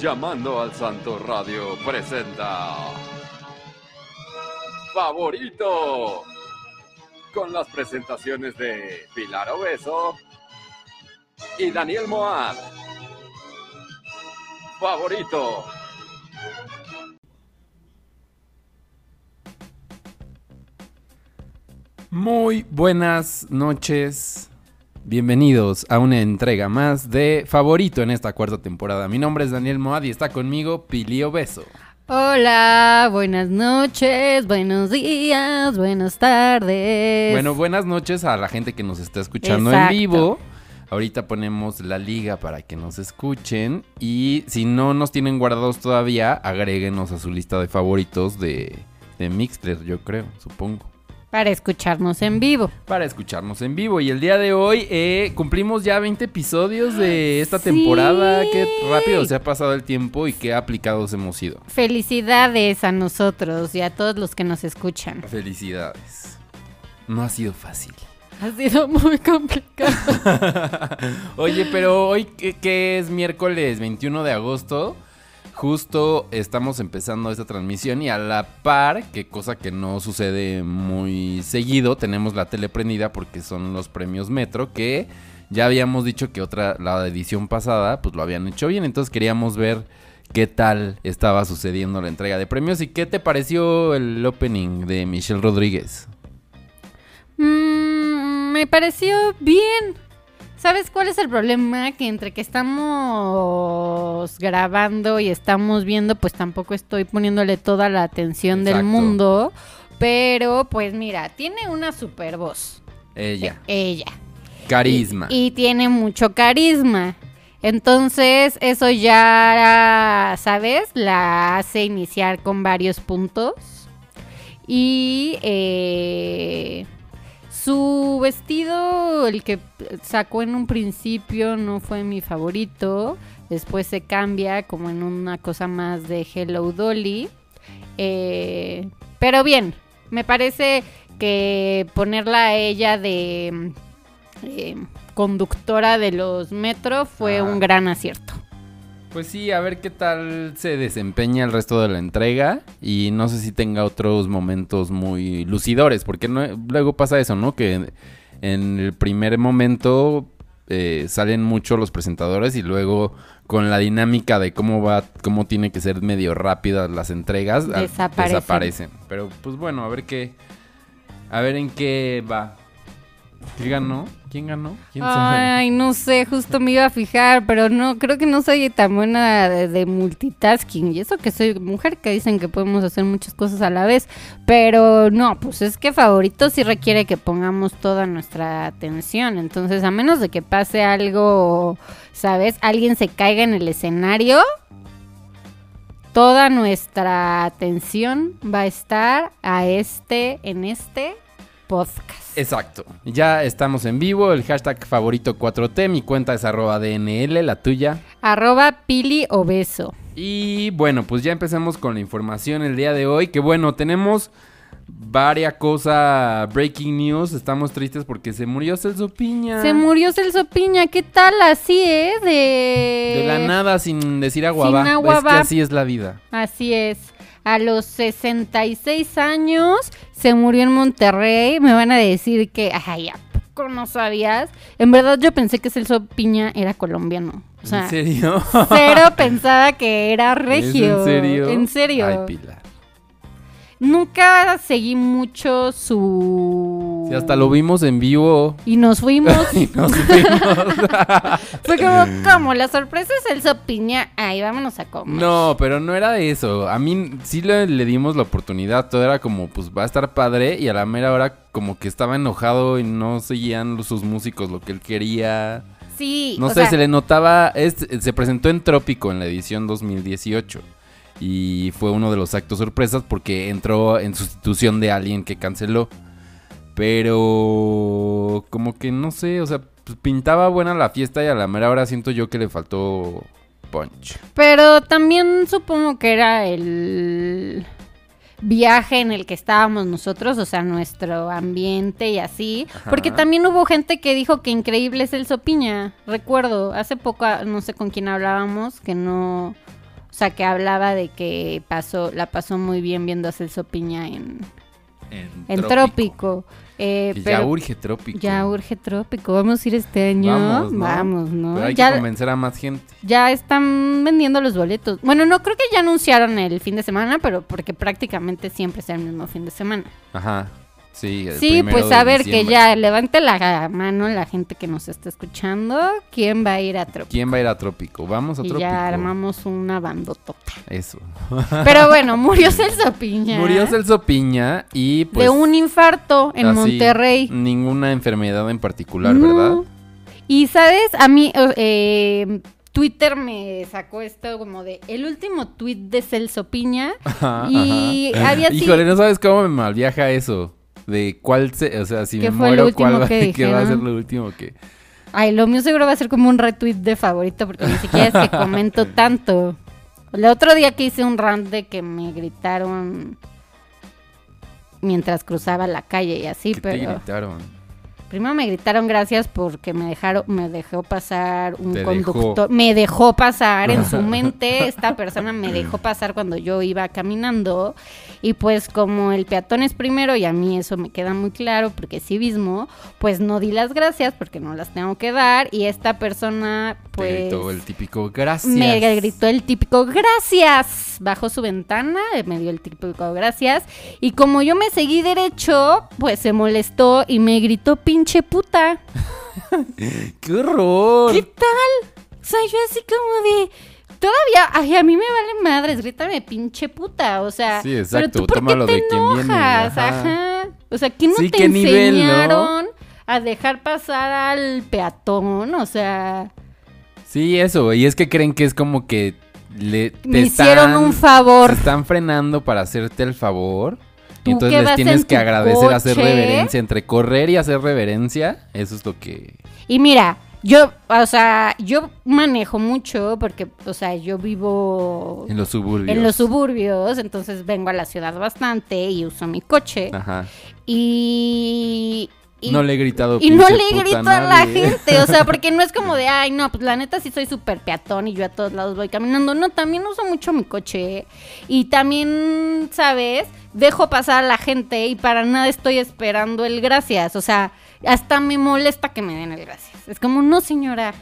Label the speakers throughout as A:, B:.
A: Llamando al Santo Radio presenta Favorito con las presentaciones de Pilar Obeso y Daniel Moab. Favorito.
B: Muy buenas noches. Bienvenidos a una entrega más de Favorito en esta cuarta temporada. Mi nombre es Daniel Moad y está conmigo Pili Obeso.
C: Hola, buenas noches, buenos días, buenas tardes.
B: Bueno, buenas noches a la gente que nos está escuchando en vivo. Ahorita ponemos la liga para que nos escuchen. Y si no nos tienen guardados todavía, agréguenos a su lista de favoritos de, de Mixler, yo creo, supongo.
C: Para escucharnos en vivo.
B: para escucharnos en vivo. Y el día de hoy eh, cumplimos ya 20 episodios de esta
C: Sí.
B: temporada. Qué rápido se ha pasado el tiempo y qué aplicados hemos sido.
C: Felicidades a nosotros y a todos los que nos escuchan.
B: Felicidades. No ha sido fácil.
C: Ha sido muy complicado.
B: Oye, pero hoy que, que es miércoles 21 de agosto, justo estamos empezando esta transmisión y a la par, que cosa que no sucede muy seguido, tenemos la tele prendida porque son los premios Metro que ya habíamos dicho que otra la edición pasada pues lo habían hecho bien, entonces queríamos ver qué tal estaba sucediendo la entrega de premios y qué te pareció el opening de Michelle Rodríguez.
C: Mm, me pareció bien. ¿Sabes cuál es el problema? Que entre que estamos grabando y estamos viendo, pues tampoco estoy poniéndole toda la atención del mundo. Pero, pues mira, tiene una super voz.
B: Ella,
C: Ella.
B: carisma.
C: Y tiene mucho carisma. Entonces, eso ya, ¿sabes? La hace iniciar con varios puntos. Y eh, su vestido, el que sacó en un principio, no fue mi favorito. Después se cambia como en una cosa más de Hello Dolly. Eh, pero bien, me parece que ponerla a ella de eh, conductora de los metro fue
B: Ah.
C: un gran acierto.
B: Pues sí, a ver qué tal se desempeña el resto de la entrega y no sé si tenga otros momentos muy lucidores, porque no- luego pasa eso, ¿no? Que en el primer momento eh, salen mucho los presentadores y luego con la dinámica de cómo va, cómo tiene que ser medio rápidas las entregas, al-
C: Desaparecen.
B: desaparecen. Pero pues bueno, a ver qué, a ver en qué va. ¿Quién ganó? ¿Quién ganó? ¿Quién?
C: Ay, no sé, justo me iba a fijar, pero no, creo que no soy tan buena de, de multitasking. Y eso que soy mujer, que dicen que podemos hacer muchas cosas a la vez. Pero no, pues es que favorito sí requiere que pongamos toda nuestra atención. Entonces, a menos de que pase algo, ¿sabes? Alguien se caiga en el escenario. Toda nuestra atención va a estar a este, en este podcast.
B: Exacto. Ya estamos en vivo. El hashtag favorito 4T. Mi cuenta es arroba DNL, la tuya.
C: Arroba Pili Obeso.
B: Y bueno, pues ya empezamos con la información el día de hoy. Que bueno, tenemos varias cosas breaking news. Estamos tristes porque se murió Celso Piña.
C: Se murió Celso Piña, ¿qué tal así, eh? De...
B: De la nada, sin decir aguabá.
C: Sin
B: Es
C: aguabá.
B: que así es la vida.
C: Así es. A los 66 años se murió en Monterrey. Me van a decir que, ay, ¿a poco no sabías? En verdad yo pensé que Celso Piña era colombiano. O sea,
B: ¿En serio?
C: cero pensaba que era regio.
B: ¿Es en serio?
C: En serio.
B: Ay, Pilar.
C: Nunca seguí mucho su...
B: Sí, hasta lo vimos en vivo.
C: Y nos fuimos.
B: y nos fuimos.
C: Fue como, como la sorpresa es Celso Piña. Ay, vámonos a comer.
B: No, pero no era de eso. A mí sí le, le dimos la oportunidad. Todo era como, pues va a estar padre. Y a la mera hora, como que estaba enojado y no seguían sus músicos lo que él quería.
C: Sí,
B: No sé,
C: sea,
B: se le notaba. es- se presentó en Trópico en la edición 2018. Y fue uno de los actos sorpresas porque entró en sustitución de alguien que canceló. Pero como que no sé, o sea, pues, pintaba buena la fiesta y a la mera hora siento yo que le faltó punch.
C: Pero también supongo que era el viaje en el que estábamos nosotros, o sea, nuestro ambiente y así.
B: Ajá.
C: Porque también hubo gente que dijo que increíble es el Sopiña. Recuerdo, hace poco, ah, no sé con quién hablábamos, que no, sea, que hablaba de que pasó, la pasó muy bien viendo a Celso Piña en, en Trópico. Eh, pero
B: ya urge trópico.
C: ya urge Trópico. Vamos a ir este año.
B: Vamos, ¿no?
C: Vamos, ¿no?
B: Pero hay
C: Ya,
B: que convencer a más gente.
C: ya están vendiendo los boletos. Bueno, no creo que ya anunciaron el fin de semana, pero porque prácticamente siempre es el mismo fin de semana.
B: Ajá. Sí,
C: pues a ver que ya levante la mano la gente que nos está escuchando. ¿Quién va a ir a Trópico?
B: ¿Quién va a ir a Trópico? Vamos a
C: Y
B: Trópico.
C: ya armamos una bandotota.
B: Eso.
C: Pero bueno, murió Celso Piña.
B: Murió Celso Piña y pues...
C: de un infarto en
B: así,
C: Monterrey.
B: Ninguna enfermedad en particular,
C: No.
B: ¿verdad?
C: Y sabes, a mí eh, Twitter me sacó esto como de el último tweet de Celso Piña.
B: Ajá,
C: Y
B: ajá.
C: había así-
B: Híjole, no sabes cómo me malviaja eso. De cuál se... O sea, si
C: ¿Qué
B: me muero, cuál va,
C: que
B: qué va a ser lo último que...
C: Ay, lo mío seguro va a ser como un retweet de favorito porque ni siquiera es que comento tanto. El otro día que hice un rant de que me gritaron mientras cruzaba la calle y así,
B: que te
C: pero
B: gritaron.
C: Primero me gritaron gracias porque me dejaron me dejó pasar un
B: Te
C: conductor, me dejó pasar en su mente esta persona me dejó pasar cuando yo iba caminando y pues como el peatón es primero y a mí eso me queda muy claro porque civismo, pues no di las gracias porque no las tengo que dar y esta persona
B: Te
C: pues
B: gritó el típico gracias.
C: me gritó el típico gracias. Bajó su ventana, eh, me dio el típico gracias. Y como yo me seguí derecho, pues se molestó y me gritó pinche puta.
B: ¡Qué horror!
C: ¿Qué tal? O sea, yo así como de. Todavía, ay, a mí me vale madres, grítame pinche puta, o sea,
B: Sí,
C: pero
B: exacto,
C: tú por
B: tómalo
C: qué te
B: de quien viene,
C: enojas,
B: ajá.
C: ajá. O sea, ¿qué no
B: Sí,
C: te
B: qué nivel, ¿no?
C: enseñaron a dejar pasar al peatón? O sea,
B: Sí, eso, y es que creen que es como que le te
C: me hicieron un favor.
B: Se están frenando para hacerte el favor. Y entonces les tienes
C: en
B: que agradecer, hacer
C: coche.
B: reverencia. Entre correr y hacer reverencia, eso es lo que.
C: Y mira, yo, o sea, yo manejo mucho porque, o sea, yo vivo
B: En los suburbios.
C: en los suburbios, entonces vengo a la ciudad bastante y uso mi coche.
B: Ajá.
C: Y... y-
B: no le he gritado.
C: y no le grito a la
B: nadie.
C: gente, o sea, porque no es como de, ay, no, pues la neta sí soy súper peatón y yo a todos lados voy caminando. No, también uso mucho mi coche. Y también, ¿sabes? Dejo pasar a la gente y para nada estoy esperando el gracias. O sea, hasta me molesta que me den el gracias. Es como, no, señora,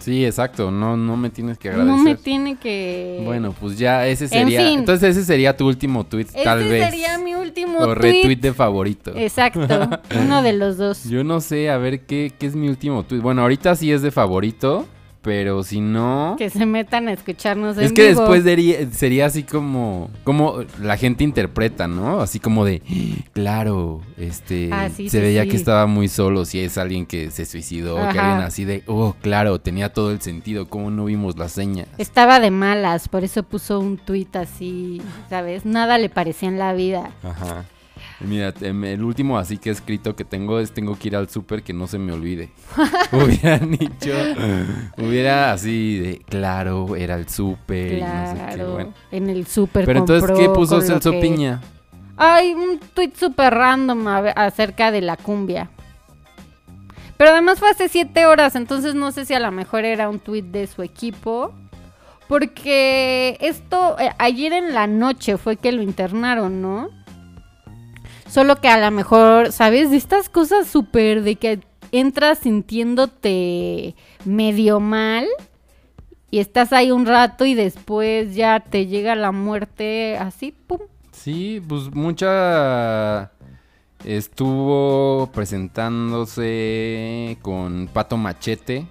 B: Sí, exacto. No, no me tienes que agradecer.
C: no me tiene que...
B: Bueno, pues ya ese sería.
C: fin.
B: Entonces ese sería tu último tweet,
C: Ese
B: tal vez.
C: sería mi último
B: o
C: tweet.
B: retweet de favorito.
C: Exacto, uno de los dos.
B: Yo no sé, a ver qué, qué es mi último tweet. Bueno, ahorita sí es de favorito, pero si no.
C: Que se metan a escucharnos
B: Es
C: en
B: que
C: vivo.
B: después sería así como, como la gente interpreta, ¿no? Así como de, "Ah, claro, este,
C: Ah, sí,
B: se
C: sí,
B: veía
C: sí.
B: que estaba muy solo, si es alguien que se suicidó, que alguien así de, oh, claro, tenía todo el sentido, ¿cómo no vimos las señas?
C: Estaba de malas, por eso puso un tuit así, ¿sabes? Nada le parecía en la vida.
B: Ajá. Mira, em, el último así que he escrito que tengo es tengo que ir al súper que no se me olvide. Hubieran dicho, hubiera así de, claro, era el súper y no sé qué,
C: Claro,
B: bueno.
C: en el súper
B: Pero entonces, ¿qué puso Celso
C: que-
B: Piña?
C: Ay, un tuit súper random acerca de la cumbia. Pero además fue hace siete horas, entonces no sé si a lo mejor era un tuit de su equipo. Porque esto, eh, ayer en la noche fue que lo internaron, ¿no? Solo que a lo mejor, ¿sabes? De estas cosas súper de que entras sintiéndote medio mal y estás ahí un rato y después ya te llega la muerte así, pum.
B: Sí, pues mucha estuvo presentándose con Pato Machete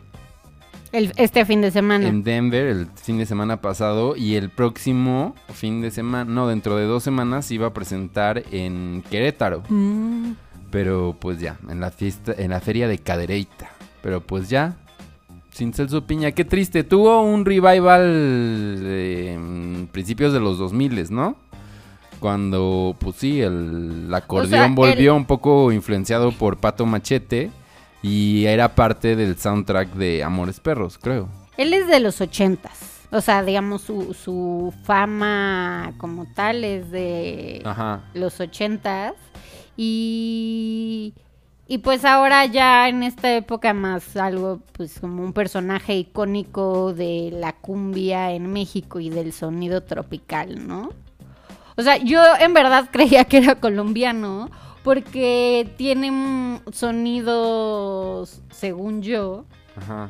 C: El- este fin de semana.
B: en Denver el fin de semana pasado y el próximo fin de semana, no, dentro de dos semanas se iba a presentar en Querétaro,
C: Mm.
B: pero pues ya, en la fiesta, en la feria de Cadereyta, pero pues ya, sin Celso Piña, qué triste, tuvo un revival en principios de los 2000, ¿no? Cuando, pues sí, el acordeón volvió un poco influenciado por Pato Machete y era parte del soundtrack de Amores Perros, creo.
C: Él es de los ochentas. O sea, digamos, su, su fama como tal es de
B: Ajá.
C: los ochentas. Y, Y pues ahora ya en esta época más algo, pues como un personaje icónico de la cumbia en México y del sonido tropical, ¿no? O sea, yo en verdad creía que era colombiano porque tiene mm, sonidos, según yo,
B: Ajá.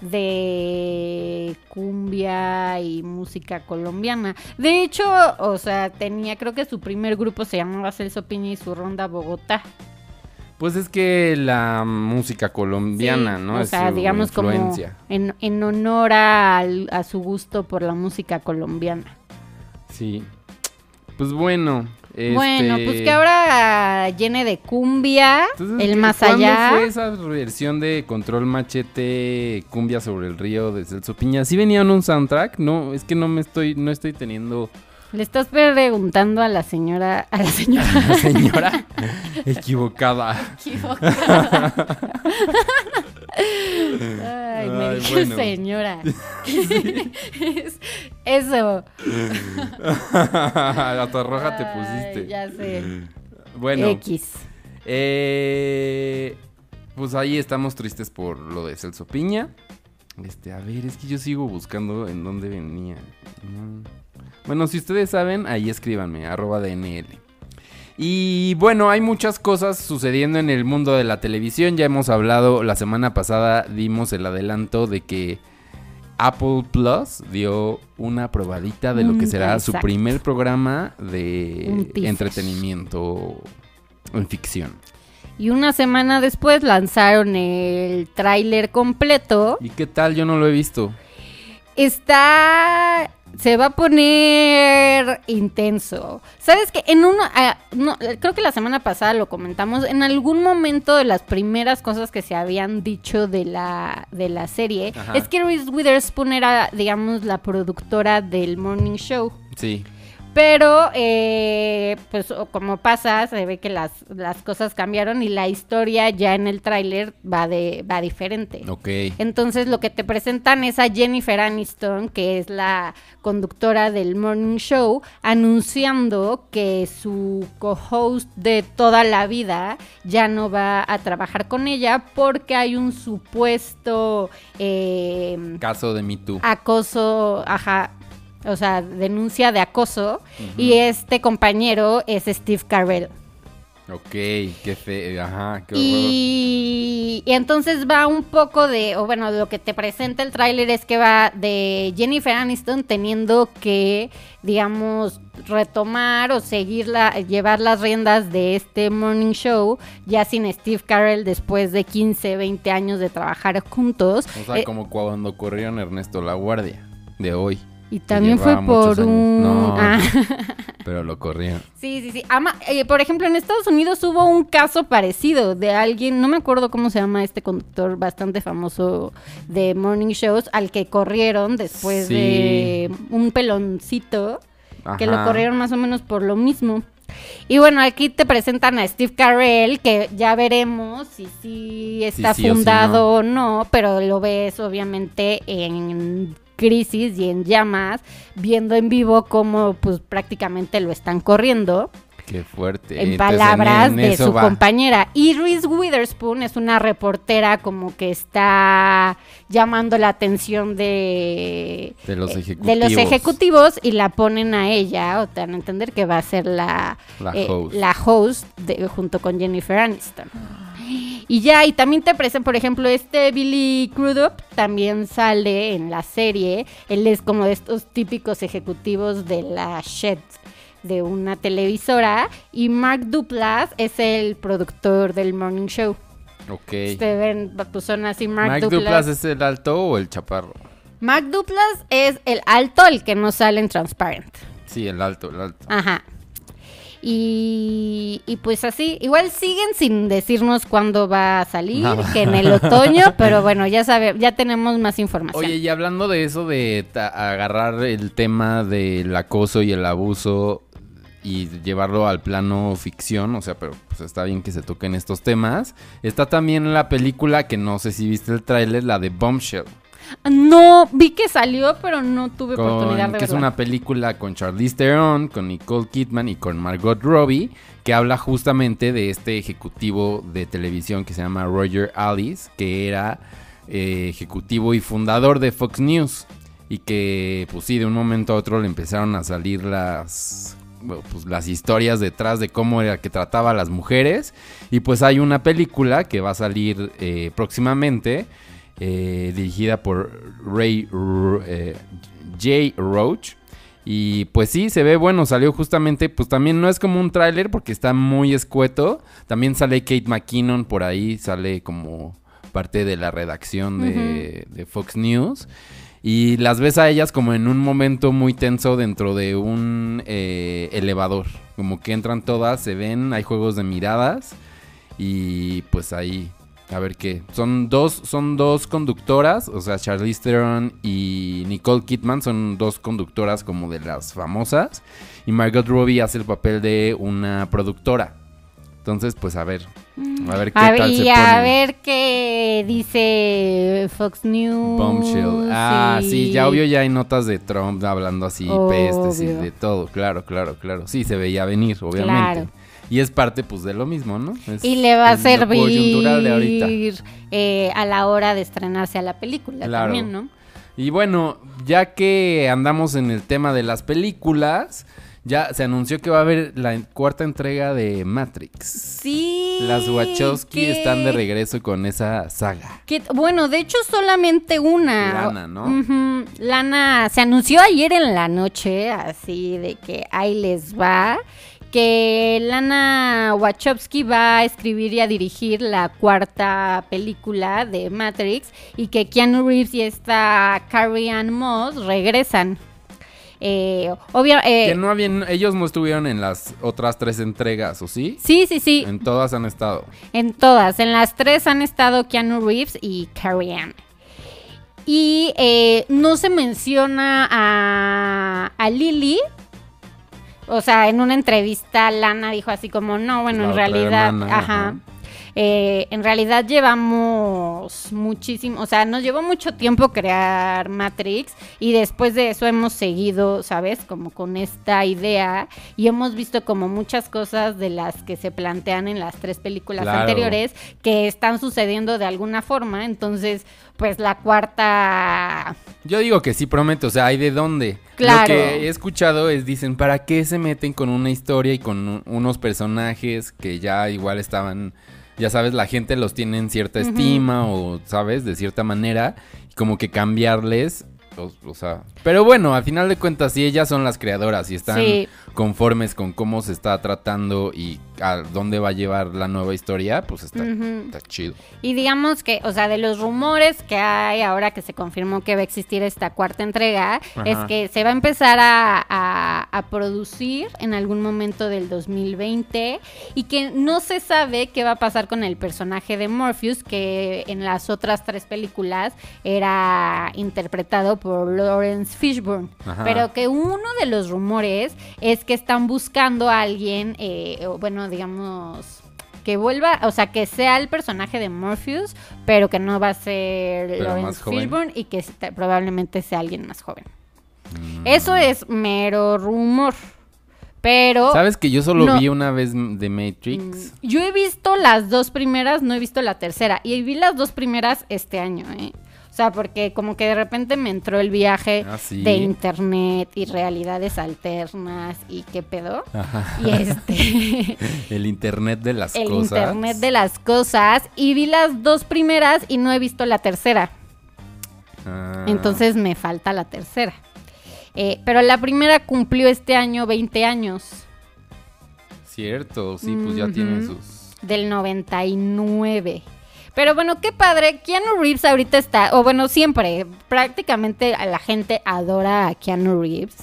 C: de cumbia y música colombiana. De hecho, o sea, tenía, creo que su primer grupo se llamaba Celso Piña y su ronda Bogotá.
B: Pues es que la música colombiana,
C: Sí,
B: ¿no?
C: O
B: Es
C: sea,
B: su
C: digamos como en, en honor al- a su gusto por la música colombiana.
B: Sí. Pues bueno.
C: Bueno,
B: este,
C: pues que ahora llene de cumbia,
B: entonces,
C: el
B: ¿qué-
C: más
B: ¿cuándo
C: allá.
B: fue esa versión de Control Machete Cumbia sobre el río de Celso Piña? ¿Sí venía en un soundtrack? No, es que no me estoy, no estoy teniendo
C: Le estás preguntando a la señora, a la señora
B: la señora equivocada.
C: equivocada. Ay, me dije
B: bueno.
C: señora. Es- Eso.
B: Hasta roja te
C: Ay,
B: pusiste.
C: Ya sé.
B: Bueno,
C: X.
B: eh, pues ahí estamos tristes por lo de Celso Piña. Este, a ver, es que yo sigo buscando en dónde venía. No. Bueno, si ustedes saben, ahí escríbanme, arroba DNL. Y bueno, hay muchas cosas sucediendo en el mundo de la televisión. Ya hemos hablado, la semana pasada dimos el adelanto de que Apple Plus dio una probadita de lo que
C: Mm,
B: será su primer programa de entretenimiento en ficción.
C: Y una semana después lanzaron el tráiler completo.
B: ¿Y qué tal? Yo no lo he visto.
C: Está. Se va a poner intenso. ¿Sabes que En una. ah, no, creo que la semana pasada lo comentamos. En algún momento de las primeras cosas que se habían dicho de la, de la serie.
B: Ajá.
C: Es que Reese Witherspoon era, digamos, la productora del Morning Show.
B: Sí.
C: Pero, eh, pues como pasa, se ve que las, las cosas cambiaron y la historia ya en el tráiler va, de, va diferente.
B: Ok.
C: Entonces lo que te presentan es a Jennifer Aniston, que es la conductora del Morning Show, anunciando que su co-host de toda la vida ya no va a trabajar con ella porque hay un supuesto eh,
B: Caso de Me Too.
C: acoso, ajá, o sea, denuncia de acoso y este compañero es Steve Carell.
B: Ok, qué fe. Ajá, qué.
C: Y, y entonces va un poco de, o bueno, lo que te presenta el tráiler es que va de Jennifer Aniston teniendo que, digamos, retomar o seguir la, llevar las riendas de este morning show ya sin Steve Carell después de 15, 20 años de trabajar juntos.
B: O sea,
C: Eh,
B: como cuando corrieron Ernesto La Guardia de hoy.
C: Y también fue por un...
B: No.
C: Ah.
B: Pero lo corrieron.
C: Sí, sí, sí. Ama- eh, por ejemplo, en Estados Unidos hubo un caso parecido de alguien, no me acuerdo cómo se llama este conductor bastante famoso de morning shows, al que corrieron después
B: Sí.
C: de un peloncito, que lo corrieron más o menos por lo mismo. Y bueno, aquí te presentan a Steve Carell, que ya veremos si sí está
B: sí o si
C: fundado o no, pero lo ves obviamente en crisis y en llamas, viendo en vivo cómo pues prácticamente lo están corriendo,
B: Qué fuerte.
C: en
B: Entonces,
C: palabras
B: en
C: de su
B: va.
C: compañera. Y Reese Witherspoon es una reportera como que está llamando la atención de,
B: De los
C: eh,
B: ejecutivos.
C: de los ejecutivos y la ponen a ella, o te dan a entender que va a ser la,
B: La
C: eh,
B: host.
C: la host de- junto con Jennifer Aniston. Y ya, y también te presentan, por ejemplo, este Billy Crudup también sale en la serie. Él es como de estos típicos ejecutivos de la Shed de una televisora. Y Mark Duplass es el productor del Morning Show.
B: Ok.
C: Ustedes ven, pues son así Mark,
B: ¿Mark es el alto o el chaparro?
C: Mark Duplass es el alto, el que no sale en Transparent.
B: Sí, el alto, el alto.
C: Ajá. Y, y pues así, igual siguen sin decirnos cuándo va a salir, que en el otoño, pero bueno, ya sabe, ya tenemos más información.
B: Oye, y hablando de eso, de agarrar el tema del acoso y el abuso y llevarlo al plano ficción, o sea, pero pues está bien que se toquen estos temas. Está también la película que no sé si viste el tráiler, la de Bombshell.
C: No, vi que salió, pero no tuve oportunidad de
B: que es
C: verla.
B: una película con Charlize Theron, con Nicole Kidman y con Margot Robbie, que habla justamente de este ejecutivo de televisión que se llama Roger Alice, que era eh, ejecutivo y fundador de Fox News. Y que, pues sí, de un momento a otro le empezaron a salir las, pues, las historias detrás de cómo era que trataba a las mujeres. Y pues hay una película que va a salir eh, próximamente, eh, dirigida por Ray eh, J. Roach. Y pues sí, se ve bueno, salió justamente, pues también no es como un tráiler porque está muy escueto. También sale Kate McKinnon por ahí, sale como parte de la redacción de, de Fox News. Y las ves a ellas como en un momento muy tenso dentro de un eh, elevador. Como que entran todas, se ven, hay juegos de miradas. Y pues ahí, a ver qué. Son dos, son dos conductoras, o sea, Charlize Theron y Nicole Kidman son dos conductoras como de las famosas. Y Margot Robbie hace el papel de una productora. Entonces, pues a ver, a ver qué
C: A ver,
B: tal se
C: y a
B: pone.
C: ver qué dice Fox News.
B: Bombshell. Ah,
C: y-
B: sí, ya obvio ya hay notas de Trump hablando así, pestes y de todo, claro, claro, claro. Sí, se veía venir, obviamente.
C: Claro.
B: Y es parte, pues, de lo mismo, ¿no? Es-
C: Y le va a
B: de
C: servir eh, a la hora de estrenarse a la película
B: Claro.
C: también, ¿no?
B: Y bueno, ya que andamos en el tema de las películas, ya se anunció que va a haber la cuarta entrega de Matrix.
C: Sí.
B: Las Wachowski
C: que-
B: están de regreso con esa saga.
C: que- bueno, de hecho solamente una.
B: Lana, ¿no?
C: Ujú, Lana se anunció ayer en la noche, así de que ahí les va. Que Lana Wachowski va a escribir y a dirigir la cuarta película de Matrix y que Keanu Reeves y esta Carrie Ann Moss regresan. Eh, obvio, eh,
B: Que no habían, ellos no estuvieron en las otras tres entregas, ¿o sí?
C: sí, sí, sí.
B: En todas han estado.
C: En todas, en las tres han estado Keanu Reeves y Carrie Ann. Y eh, no se menciona a, a Lily. O sea, en una entrevista Lana dijo así como, no, bueno,
B: La
C: en realidad,
B: hermana,
C: ajá. Eh, en realidad llevamos muchísimo, o sea, nos llevó mucho tiempo crear Matrix y después de eso hemos seguido, ¿sabes? Como con esta idea y hemos visto como muchas cosas de las que se plantean en las tres películas
B: Claro.
C: anteriores que están sucediendo de alguna forma, entonces, pues la cuarta...
B: Yo digo que sí promete, o sea, hay de dónde.
C: Claro.
B: Lo que he escuchado es, dicen, ¿para qué se meten con una historia y con un- unos personajes que ya igual estaban, ya sabes, la gente los tiene en cierta estima o, ¿sabes? De cierta manera, y como que cambiarles, o, o sea... Pero bueno, al final de cuentas, si ellas son las creadoras y están
C: Sí.
B: conformes con cómo se está tratando y a dónde va a llevar la nueva historia, pues está, chido.
C: Y digamos que, o sea, de los rumores que hay ahora que se confirmó que va a existir esta cuarta entrega,
B: Ajá.
C: es que se va a empezar a, a- a producir en algún momento del 2020 y que no se sabe qué va a pasar con el personaje de Morpheus, que en las otras tres películas era interpretado por Lawrence Fishburne.
B: Ajá.
C: Pero que uno de los rumores es que están buscando a alguien, eh, bueno, digamos que vuelva, o sea, que sea el personaje de Morpheus, pero que no va a ser
B: Pero
C: Lawrence. Fishburne y que esta- probablemente sea alguien más joven.
B: Mm.
C: Eso es mero rumor. Pero
B: ¿Sabes que yo solo
C: no.
B: vi una vez de Matrix?
C: mm, yo he visto las dos primeras, no he visto la tercera. Y vi las dos primeras este año, ¿eh? O sea, porque como que de repente me entró el viaje
B: Ah, sí.
C: de internet y realidades alternas y qué pedo.
B: Ajá.
C: Y este...
B: El internet de las
C: el
B: cosas.
C: internet de las cosas y vi las dos primeras y no he visto la tercera.
B: Ah.
C: Entonces me falta la tercera. Eh, pero la primera cumplió este año 20 años,
B: Cierto, sí, pues ya tiene
C: Ujú.
B: sus.
C: del 99. Pero bueno, qué padre. Keanu Reeves ahorita está, o bueno, siempre, prácticamente la gente adora a Keanu Reeves.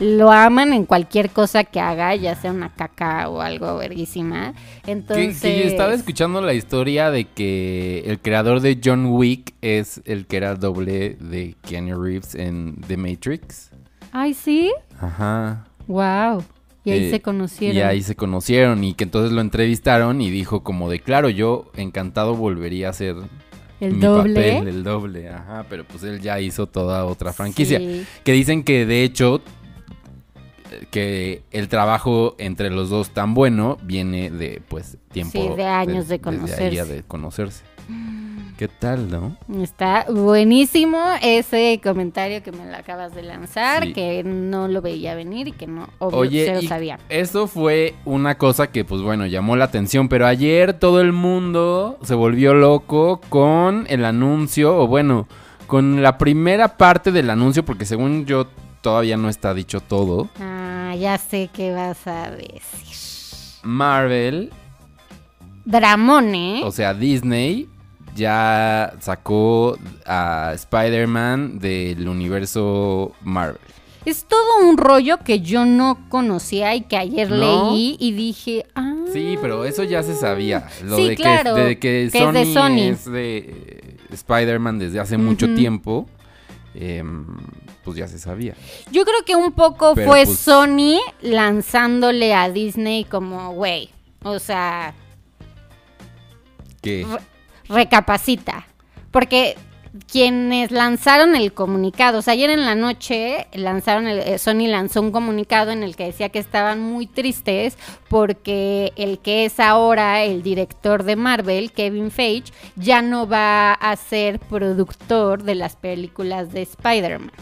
C: Lo aman en cualquier cosa que haga, ya sea una caca o algo verguísima.
B: Que,
C: Entonces...
B: que yo estaba escuchando la historia de que el creador de John Wick es el que era doble de Keanu Reeves en The Matrix.
C: Ay, sí.
B: Ajá.
C: Wow. Y ahí
B: Eh,
C: se conocieron.
B: Y ahí se conocieron y que entonces lo entrevistaron y dijo como de, claro, yo encantado volvería a ser
C: El
B: mi
C: doble.
B: papel, el doble, ajá, pero pues él ya hizo toda otra franquicia.
C: Sí.
B: Que dicen que de hecho que el trabajo entre los dos tan bueno viene de pues tiempo
C: Sí, de años de
B: ahí
C: conocerse.
B: de conocerse. ¿Qué tal, no?
C: Está buenísimo ese comentario que me lo acabas de lanzar,
B: Sí.
C: que no lo veía venir y que no, obvio,
B: Oye,
C: se lo
B: y
C: sabía.
B: eso fue una cosa que, pues bueno, llamó la atención. Pero ayer todo el mundo se volvió loco con el anuncio, o bueno, con la primera parte del anuncio, porque según yo todavía no está dicho todo.
C: Ah, ya sé qué vas a decir.
B: Marvel,
C: Dramón, ¿eh?
B: o sea, Disney, ya sacó a Spider-Man del universo Marvel.
C: Es todo un rollo que yo no conocía y que ayer
B: ¿No?
C: leí y dije, ah.
B: Sí, pero eso ya se sabía. Lo
C: Sí,
B: de,
C: claro,
B: que, de que
C: que es
B: Sony,
C: de Sony.
B: es de Spider-Man desde hace mucho tiempo. em, pues ya se sabía.
C: Yo creo que un poco
B: Pero,
C: fue
B: pues-
C: Sony lanzándole a Disney como, güey, o sea, recapacita. Porque quienes lanzaron el comunicado, o sea, ayer en la noche lanzaron el, eh, Sony lanzó un comunicado en el que decía que estaban muy tristes porque el que es ahora el director de Marvel, Kevin Feige, ya no va a ser productor de las películas de Spider-Man.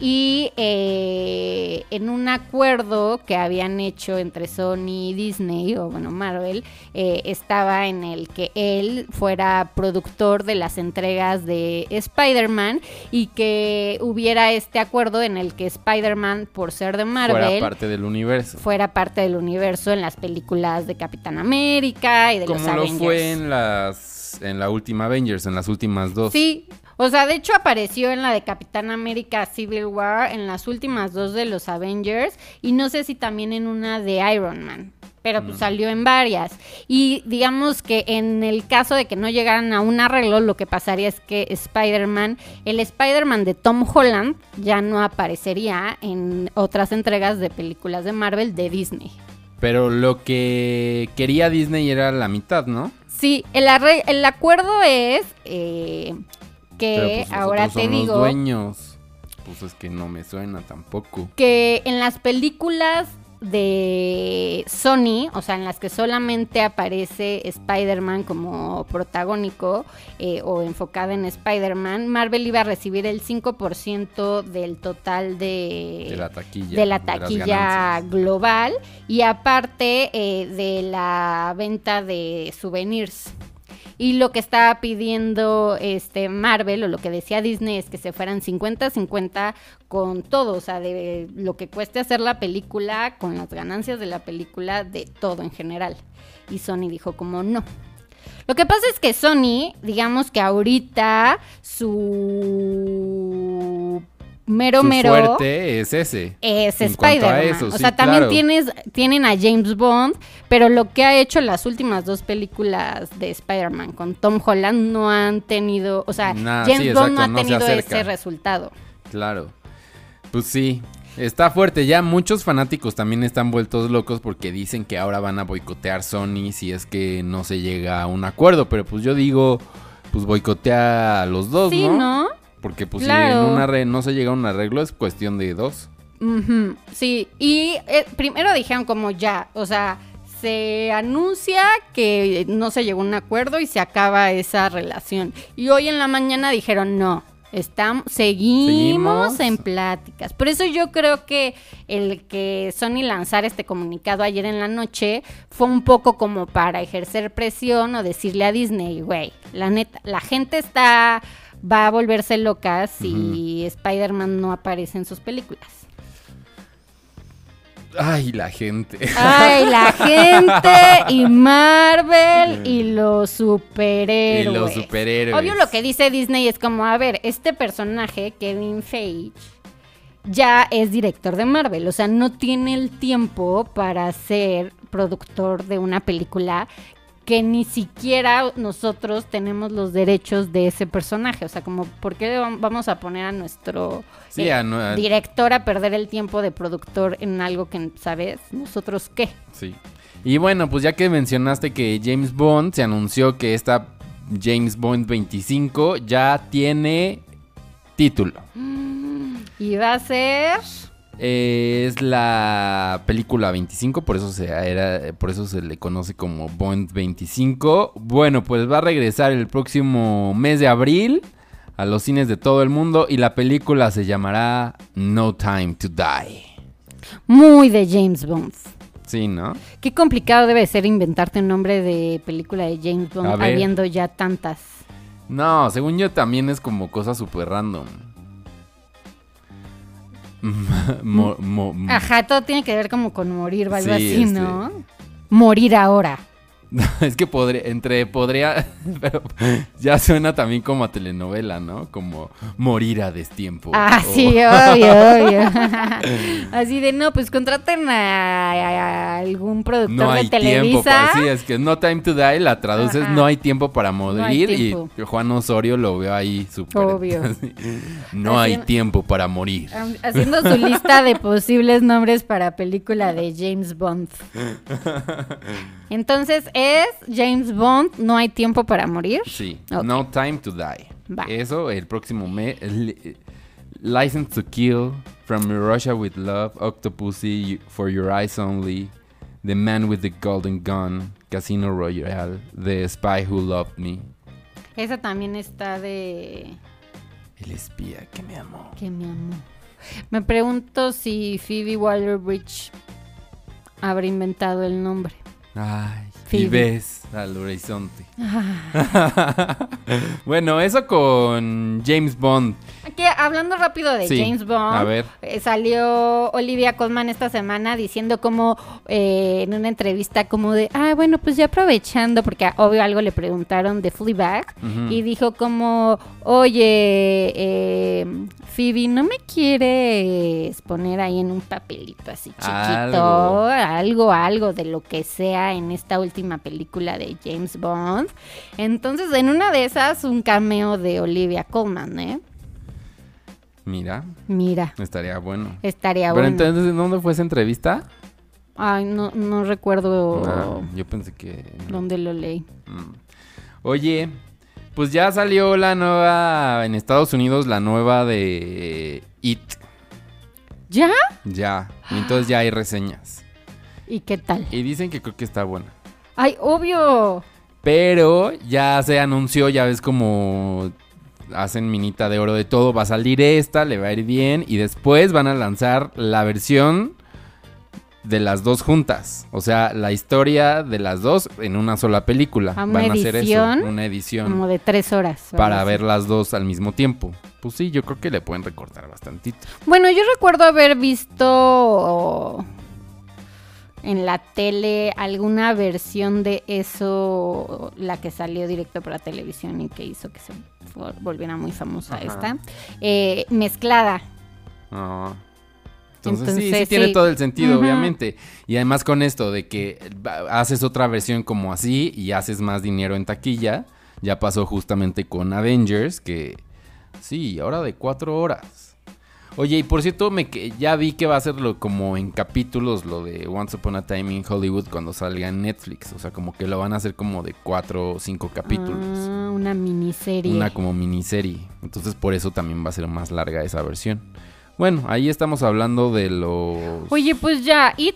C: Y eh, en un acuerdo que habían hecho entre Sony y Disney, o bueno, Marvel, eh, estaba en el que él fuera productor de las entregas de Spider-Man y que hubiera este acuerdo en el que Spider-Man, por ser de
B: fuera
C: Marvel,
B: parte del universo.
C: fuera parte del universo en las películas de Capitán América y de los
B: Como lo
C: Avengers.
B: fue en las en la última Avengers, en las últimas dos.
C: Sí, o sea, de hecho apareció en la de Capitán América Civil War, en las últimas dos de los Avengers y no sé si también en una de Iron Man. Pero
B: Mm.
C: pues salió en varias. Y digamos que en el caso de que no llegaran a un arreglo, lo que pasaría es que Spider-Man, el Spider-Man de Tom Holland, ya no aparecería en otras entregas de películas de Marvel de Disney.
B: Pero lo que quería Disney era la mitad, ¿no?
C: Sí, el acuerdo es eh, que
B: pues
C: ahora te
B: son los
C: digo
B: dueños. Pues es que no me suena tampoco.
C: que en las películas de Sony, o sea, en las que solamente aparece Spider-Man como protagónico eh, o enfocada en Spider-Man, Marvel iba a recibir el 5% del total de,
B: De la taquilla.
C: de la taquilla global y aparte eh, de la venta de souvenirs. Y lo que estaba pidiendo este Marvel o lo que decía Disney es que se fueran 50-50 con todo, o sea, de lo que cueste hacer la película, con las ganancias de la película, de todo en general. Y Sony dijo como no. Lo que pasa es que Sony, digamos que ahorita su mero
B: Su
C: mero
B: fuerte es ese.
C: es Spider-Man. o
B: sí,
C: sea, también
B: claro.
C: tienes, tienen a James Bond, pero lo que ha hecho las últimas dos películas de Spider-Man con Tom Holland no han tenido, o sea,
B: Nah,
C: James
B: sí,
C: Bond no
B: exacto,
C: ha
B: no
C: tenido ese resultado.
B: Claro. Pues sí. Está fuerte. Ya muchos fanáticos también están vueltos locos porque dicen que ahora van a boicotear Sony si es que no se llega a un acuerdo. Pero pues yo digo, pues boicotea a los dos,
C: Sí,
B: ¿no?
C: ¿no?
B: Porque pues
C: Claro.
B: si en un arre- no se llega a un arreglo es cuestión de dos.
C: Sí, y eh, primero dijeron como ya, o sea, se anuncia que no se llegó a un acuerdo y se acaba esa relación. Y hoy en la mañana dijeron no. Estamos, seguimos,
B: Seguimos.
C: en pláticas. Por eso yo creo que el que Sony lanzara este comunicado ayer en la noche fue un poco como para ejercer presión o decirle a Disney, güey, la neta, la gente está, va a volverse loca si Spider-Man no aparece en sus películas.
B: Ay, la gente.
C: Ay, la gente y Marvel y los superhéroes.
B: Y los superhéroes.
C: Obvio lo que dice Disney es como, a ver, este personaje, Kevin Feige, ya es director de Marvel, o sea, no tiene el tiempo para ser productor de una película que ni siquiera nosotros tenemos los derechos de ese personaje, o sea, como, ¿por qué vamos a poner a nuestro
B: Sí,
C: eh,
B: a no- a-
C: director a perder el tiempo de productor en algo que, ¿sabes? ¿Nosotros qué?
B: Sí. Y bueno, pues ya que mencionaste que James Bond se anunció que esta James Bond 25 ya tiene título.
C: Y va a ser.
B: Eh, es la película 25, por eso se era, por eso se le conoce como Bond 25. Bueno, pues va a regresar el próximo mes de abril a los cines de todo el mundo y la película se llamará No Time to Die.
C: Muy de James Bond.
B: Sí, ¿no?
C: Qué complicado debe ser inventarte un nombre de película de James Bond habiendo ya tantas.
B: No, según yo también es como cosa súper random. Mo- mo-
C: Ajá, todo tiene que ver como con morir o algo
B: Sí,
C: así,
B: este-
C: ¿no? Morir ahora.
B: Es que podría, entre podría, pero ya suena también como a telenovela, ¿no? Como morir a destiempo.
C: Ah,
B: o-
C: sí, obvio, obvio. Así de, no, pues contraten a, a algún productor
B: No
C: de
B: hay tiempo
C: Televisa.
B: para, sí, es que No Time to Die la traduces,
C: Ajá.
B: no hay tiempo para morir
C: tiempo.
B: y Juan Osorio lo veo ahí súper.
C: Obvio.
B: así, No hay tiempo para morir.
C: Haciendo su lista de posibles nombres para película de James Bond. Entonces es James Bond, no hay tiempo para morir.
B: Sí. No Time to Die.
C: Va.
B: Eso el próximo mes. License to Kill, From Russia with Love, Octopussy, For Your Eyes Only, The Man with the Golden Gun, Casino Royale, The Spy Who Loved Me,
C: Esa también está de
B: El espía que me amó.
C: que me amó. Me pregunto si Phoebe Waller-Bridge habrá inventado el nombre.
B: Ay, y
C: Phoebe.
B: Al horizonte. bueno, eso con James Bond.
C: Aquí, hablando rápido de
B: Sí,
C: James Bond,
B: a ver.
C: eh, salió Olivia Colman esta semana diciendo como eh, en una entrevista como de, ah, bueno, pues ya aprovechando, porque obvio algo le preguntaron de Fleabag, y dijo como, oye, eh, Phoebe, ¿no me quieres poner ahí en un papelito así chiquito?
B: Algo.
C: algo, algo de lo que sea en esta última película de James Bond. Entonces, en una de esas, un cameo de Olivia Colman, ¿eh?
B: Mira,
C: Mira,
B: estaría bueno.
C: estaría
B: Pero
C: bueno.
B: entonces, ¿en ¿dónde fue esa entrevista?
C: Ay, no, no recuerdo
B: Ah, yo pensé que...
C: dónde lo leí.
B: Mm. Oye, pues ya salió la nueva en Estados Unidos, la nueva de It.
C: ¿Ya?
B: Ya. Entonces ya hay reseñas.
C: ¿Y qué tal?
B: Y dicen que creo que está buena.
C: Ay, obvio.
B: Pero ya se anunció, ya ves como hacen minita de oro de todo. Va a salir esta, le va a ir bien. Y después van a lanzar la versión de las dos juntas. O sea, la historia de las dos en una sola película.
C: Ah, ¿una
B: Van a hacer eso.
C: edición?
B: Una edición.
C: Como de tres horas.
B: para ver las dos al mismo tiempo. Pues sí, yo creo que le pueden recortar bastantito.
C: Bueno, yo recuerdo haber visto en la tele alguna versión de eso, la que salió directo para televisión y que hizo que se volviera muy famosa
B: Ajá.
C: esta, eh, mezclada.
B: Ah. Entonces, sí, sí tiene todo el sentido, obviamente. Y además con esto de que haces otra versión como así y haces más dinero en taquilla. Ya pasó justamente con Avengers, que sí, ahora de cuatro horas. Oye, y por cierto, me que- ya vi que va a serlo como en capítulos lo de Once Upon a Time in Hollywood cuando salga en Netflix. O sea, como que lo van a hacer como de cuatro o cinco capítulos.
C: Ah, una miniserie.
B: Una como miniserie. Entonces por eso también va a ser más larga esa versión. Bueno, ahí estamos hablando de los...
C: Oye, pues ya, It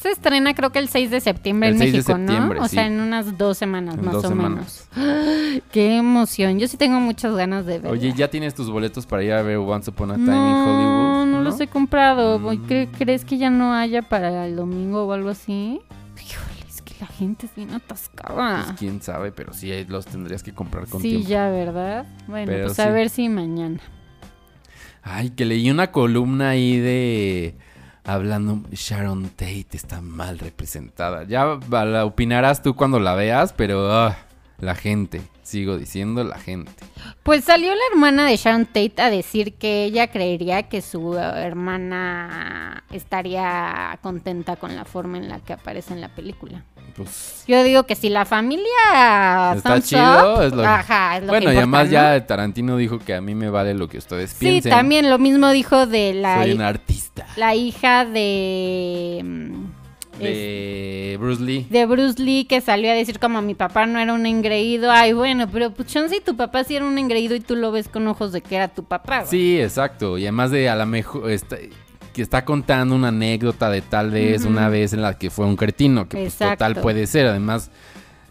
C: se estrena creo que el 6 de septiembre
B: El
C: en
B: 6 de
C: México,
B: septiembre,
C: ¿no? O
B: sí.
C: sea, en unas dos semanas
B: en
C: más
B: dos
C: o
B: semanas.
C: menos. Qué emoción. Yo sí tengo muchas ganas de verla.
B: Oye, ¿ya tienes tus boletos para ir a ver Once Upon a Time
C: no,
B: in Hollywood?
C: no los he comprado.
B: Mm.
C: ¿Cre- ¿Crees que ya no haya para el domingo o algo así? Híjole, es que la gente es bien atascada.
B: Pues quién sabe, pero sí los tendrías que comprar con
C: sí,
B: tiempo.
C: ya, ¿verdad? Bueno,
B: Pero
C: pues
B: sí.
C: a ver si mañana.
B: Ay, que leí una columna ahí de... Hablando, Sharon Tate está mal representada. Ya la opinarás tú cuando la veas, pero ah, la gente, sigo diciendo la gente.
C: Pues salió la hermana de Sharon Tate a decir que ella creería que su eh, hermana estaría contenta con la forma en la que aparece en la película.
B: Pues
C: Yo digo que si la familia
B: Está chido,
C: up,
B: es lo-
C: ajá, es lo
B: bueno,
C: que
B: y además ya Tarantino dijo que a mí me vale lo que ustedes
C: Sí,
B: piensen.
C: también lo mismo dijo de la,
B: Soy
C: hi-
B: un artista.
C: la hija de
B: De Bruce Lee.
C: de Bruce Lee que salió a decir como mi papá no era un engreído. Ay, bueno, pero pues y tu papá sí era un engreído y tú lo ves con ojos de que era tu papá.
B: Sí, exacto. Y además de a lo mejor está- que está contando una anécdota de tal vez una vez en la que fue un cretino, que pues total puede ser. Además,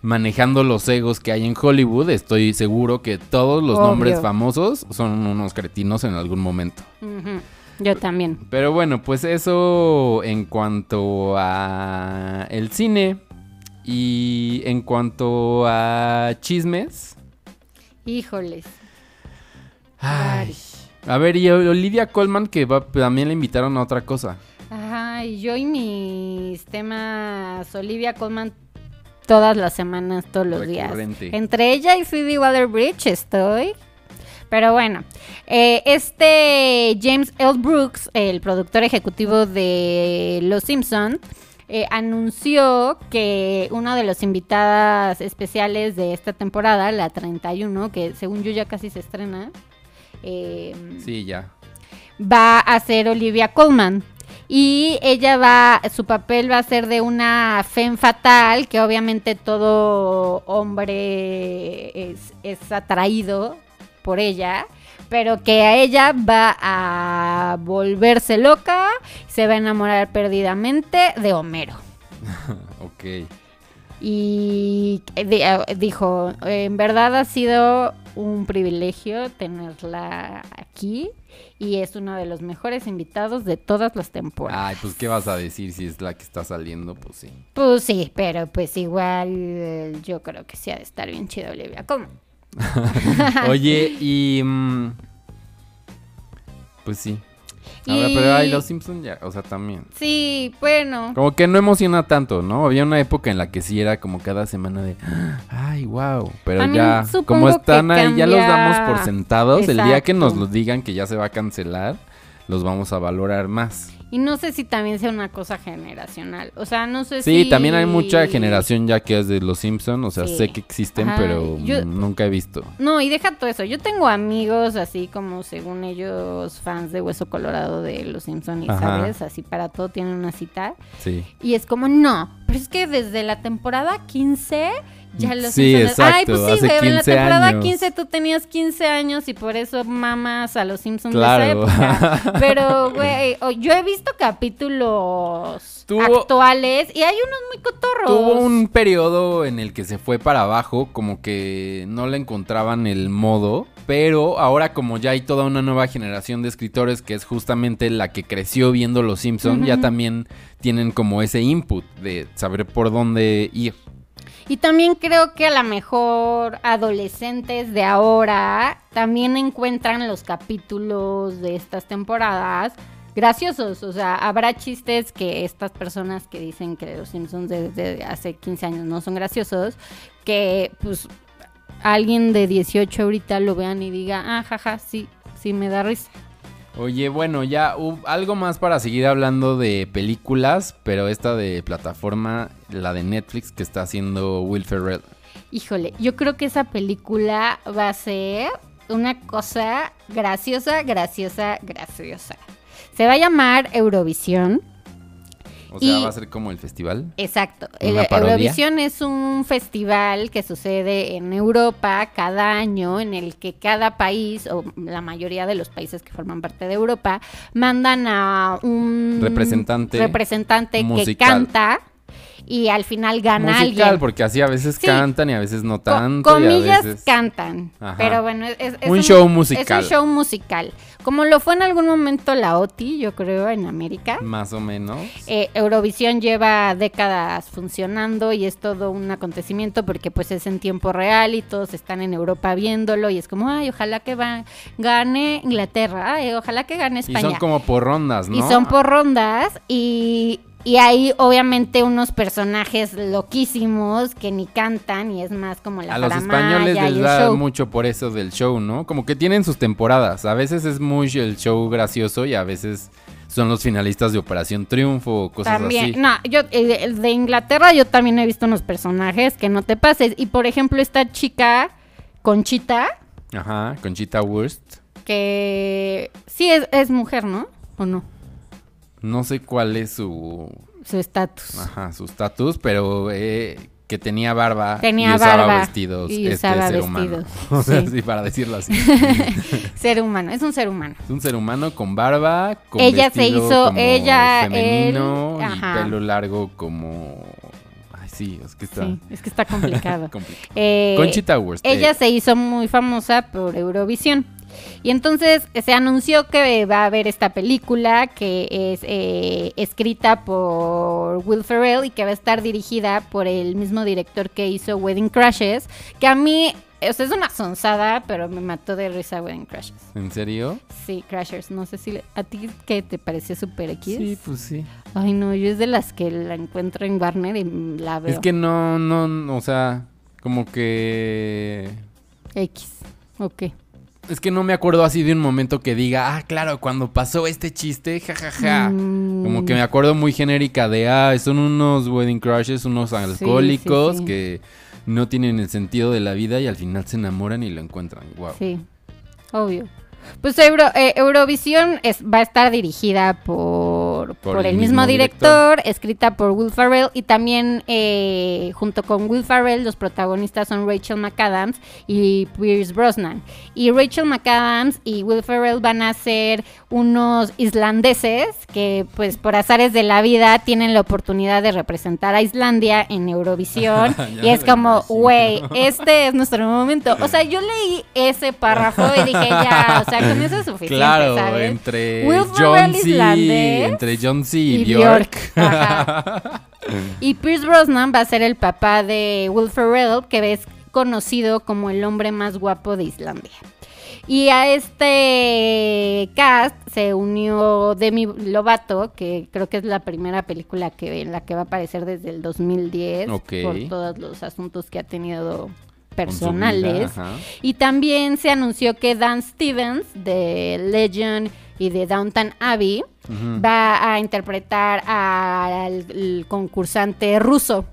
B: manejando los egos que hay en Hollywood, estoy seguro que todos los
C: Obvio.
B: nombres famosos son unos cretinos en algún momento.
C: Yo también.
B: Pero bueno, pues eso en cuanto a el cine y en cuanto a chismes.
C: Híjoles.
B: Ay. A ver, y Olivia Colman que va, también le invitaron a otra cosa.
C: Ajá, y yo y mis temas Olivia Colman todas las semanas, todos los días. Entre ella y Phoebe Waller-Bridge estoy. Pero bueno, eh, este James L. Brooks, el productor ejecutivo de Los Simpson, eh, anunció que una de las invitadas especiales de esta temporada, la 31, que según yo ya casi se estrena, eh,
B: Sí, ya.
C: va a ser Olivia Colman. Y ella va, su papel va a ser de una femme fatal, que obviamente todo hombre es, es atraído por ella, pero que a ella va a volverse loca, se va a enamorar perdidamente de Homero.
B: Ok.
C: Y eh, dijo, en verdad ha sido un privilegio tenerla aquí y es uno de los mejores invitados de todas las temporadas.
B: Ay, pues qué vas a decir si es la que está saliendo, pues sí.
C: Pues sí, pero pues igual eh, yo creo que sí ha de estar bien chido Olivia. ¿Cómo?
B: Oye, y mm, pues sí. Ahora, pero hay los Simpsons ya, o sea, también.
C: Sí, bueno.
B: Como que no emociona tanto, ¿no? Había una época en la que sí era como cada semana de, ay, wow. Pero ya, como están ahí, ya los damos por sentados. El día que nos lo digan que ya se va a cancelar, los vamos a valorar más.
C: Y no sé si también sea una cosa generacional. O sea, no sé
B: Sí,
C: si...
B: también hay mucha generación ya que es de los Simpsons, o sea,
C: Sí.
B: sé que existen,
C: Ajá,
B: pero
C: yo-
B: nunca he visto.
C: No, y deja todo eso. Yo tengo amigos así como según ellos fans de Hueso Colorado de Los Simpson y
B: Ajá.
C: sabes, así para todo tienen una cita.
B: Sí.
C: Y es como, no, pero es que desde la temporada 15 ya los
B: Sí,
C: Simpsons... Ay,
B: exacto,
C: pues sí,
B: hace
C: güey, en la
B: 15
C: temporada
B: años.
C: 15 tú tenías 15 años y por eso mamas a los Simpsons
B: Claro.
C: de esa época. Pero, güey, yo he visto capítulos
B: Tuvo-
C: actuales y hay unos muy cotorros.
B: Tuvo un periodo en el que se fue para abajo, como que no le encontraban el modo, pero ahora como ya hay toda una nueva generación de escritores que es justamente la que creció viendo Los Simpson, ya también tienen como ese input de saber por dónde ir.
C: Y también creo que a lo mejor adolescentes de ahora también encuentran los capítulos de estas temporadas graciosos. O sea, habrá chistes que estas personas que dicen que los Simpsons desde hace 15 años no son graciosos, que pues alguien de 18 ahorita lo vean y diga, ah, jaja, sí, sí me da risa.
B: Oye, bueno, ya hub- algo más para seguir hablando de películas, pero esta de plataforma, la de Netflix que está haciendo Will Ferrell.
C: Híjole, yo creo que esa película va a ser una cosa graciosa, graciosa, graciosa. Se va a llamar Eurovisión.
B: O sea,
C: Y-
B: va a ser como el festival.
C: Exacto.
B: ¿Una
C: El-
B: parodia?
C: Eurovisión es un festival que sucede en Europa cada año en el que cada país o la mayoría de los países que forman parte de Europa mandan a un
B: Representante
C: representante que canta y al final gana
B: Musical,
C: alguien.
B: porque así a veces
C: Sí.
B: cantan y a veces no
C: Co-
B: tanto. y a
C: comillas
B: veces...
C: cantan.
B: Ajá.
C: Pero bueno, es, es- es
B: Un show musical.
C: Es un show musical. Como lo fue en algún momento la OTI, yo creo, en América.
B: Más o menos.
C: Eh, Eurovisión lleva décadas funcionando y es todo un acontecimiento porque pues es en tiempo real y todos están en Europa viéndolo y es como, ay, ojalá que va, gane Inglaterra, ay, ojalá que gane
B: y
C: España.
B: son como por rondas, ¿no?
C: Y son por rondas y, y hay obviamente unos personajes loquísimos que ni cantan y es más como la
B: A los españoles les da
C: show.
B: mucho por eso del show, ¿no? Como que tienen sus temporadas. A veces es muy el show gracioso y a veces son los finalistas de Operación Triunfo o cosas
C: También,
B: así.
C: no, yo eh, de Inglaterra yo también he visto unos personajes que no te pases. Y por ejemplo, esta chica, Conchita,
B: Ajá, Conchita Wurst.
C: que sí es, es mujer, ¿no? ¿O no?
B: No sé cuál es su
C: su estatus.
B: Ajá, su estatus, pero eh, que tenía barba
C: Tenía
B: y usaba
C: barba
B: vestidos
C: y
B: este
C: usaba
B: ser humano.
C: vestidos,
B: O sea,
C: sí.
B: sí, para decirlo así.
C: Ser humano, es un ser humano.
B: Es un ser humano con barba, con
C: Ella se hizo-
B: como
C: ella,
B: femenino
C: él,
B: y pelo largo como Ay, sí, es que está
C: Sí, es que está complicado.
B: complicado.
C: Eh,
B: Conchita Wurst.
C: ella
B: eh,
C: se hizo muy famosa por Eurovisión. Y entonces eh, se anunció que va a haber esta película que es eh, escrita por Will Ferrell y que va a estar dirigida por el mismo director que hizo Wedding Crashes, que a mí, o sea, es una sonzada, pero me mató de risa Wedding Crashes.
B: ¿En serio?
C: Sí, Crashers, no sé si le- a ti qué te pareció Super X.
B: Sí, pues sí.
C: Ay, no, yo es de las que la encuentro en Warner y la veo.
B: Es que no, no, no, o sea, como que...
C: X, ok.
B: Es que no me acuerdo así de un momento que diga, ah, claro, cuando pasó este chiste, jajaja.
C: Mm.
B: Como que me acuerdo muy genérica de, ah, son unos wedding crushes, unos alcohólicos
C: sí.
B: que no tienen el sentido de la vida y al final se enamoran y lo encuentran. Wow.
C: Sí, obvio. Pues Euro- eh, Eurovisión es- va a estar dirigida por, por, el, mismo, director, escrita por Will Ferrell y también eh, junto con Will Ferrell los protagonistas son Rachel McAdams y Pierce Brosnan. Y Rachel McAdams y Will Ferrell van a ser unos islandeses que pues por azares de la vida tienen la oportunidad de representar a Islandia en Eurovisión y es como, güey, este es nuestro momento. O sea, yo leí ese párrafo y dije, ya, o sea, con eso es suficiente,
B: Claro,
C: ¿sabes?
B: entre
C: Will
B: John
C: Ferrell islandés
B: Entre John C. y,
C: y
B: Bjork.
C: Y Pierce Brosnan va a ser el papá de Will Ferrell, que es conocido como el hombre más guapo de Islandia. Y a este cast se unió Demi Lovato, que creo que es la primera película que en la que va a aparecer desde el 2010
B: Ok.
C: por todos los asuntos que ha tenido personales.
B: vida.
C: Y también se anunció que Dan Stevens de Legend y de Downton Abbey va a interpretar al concursante ruso.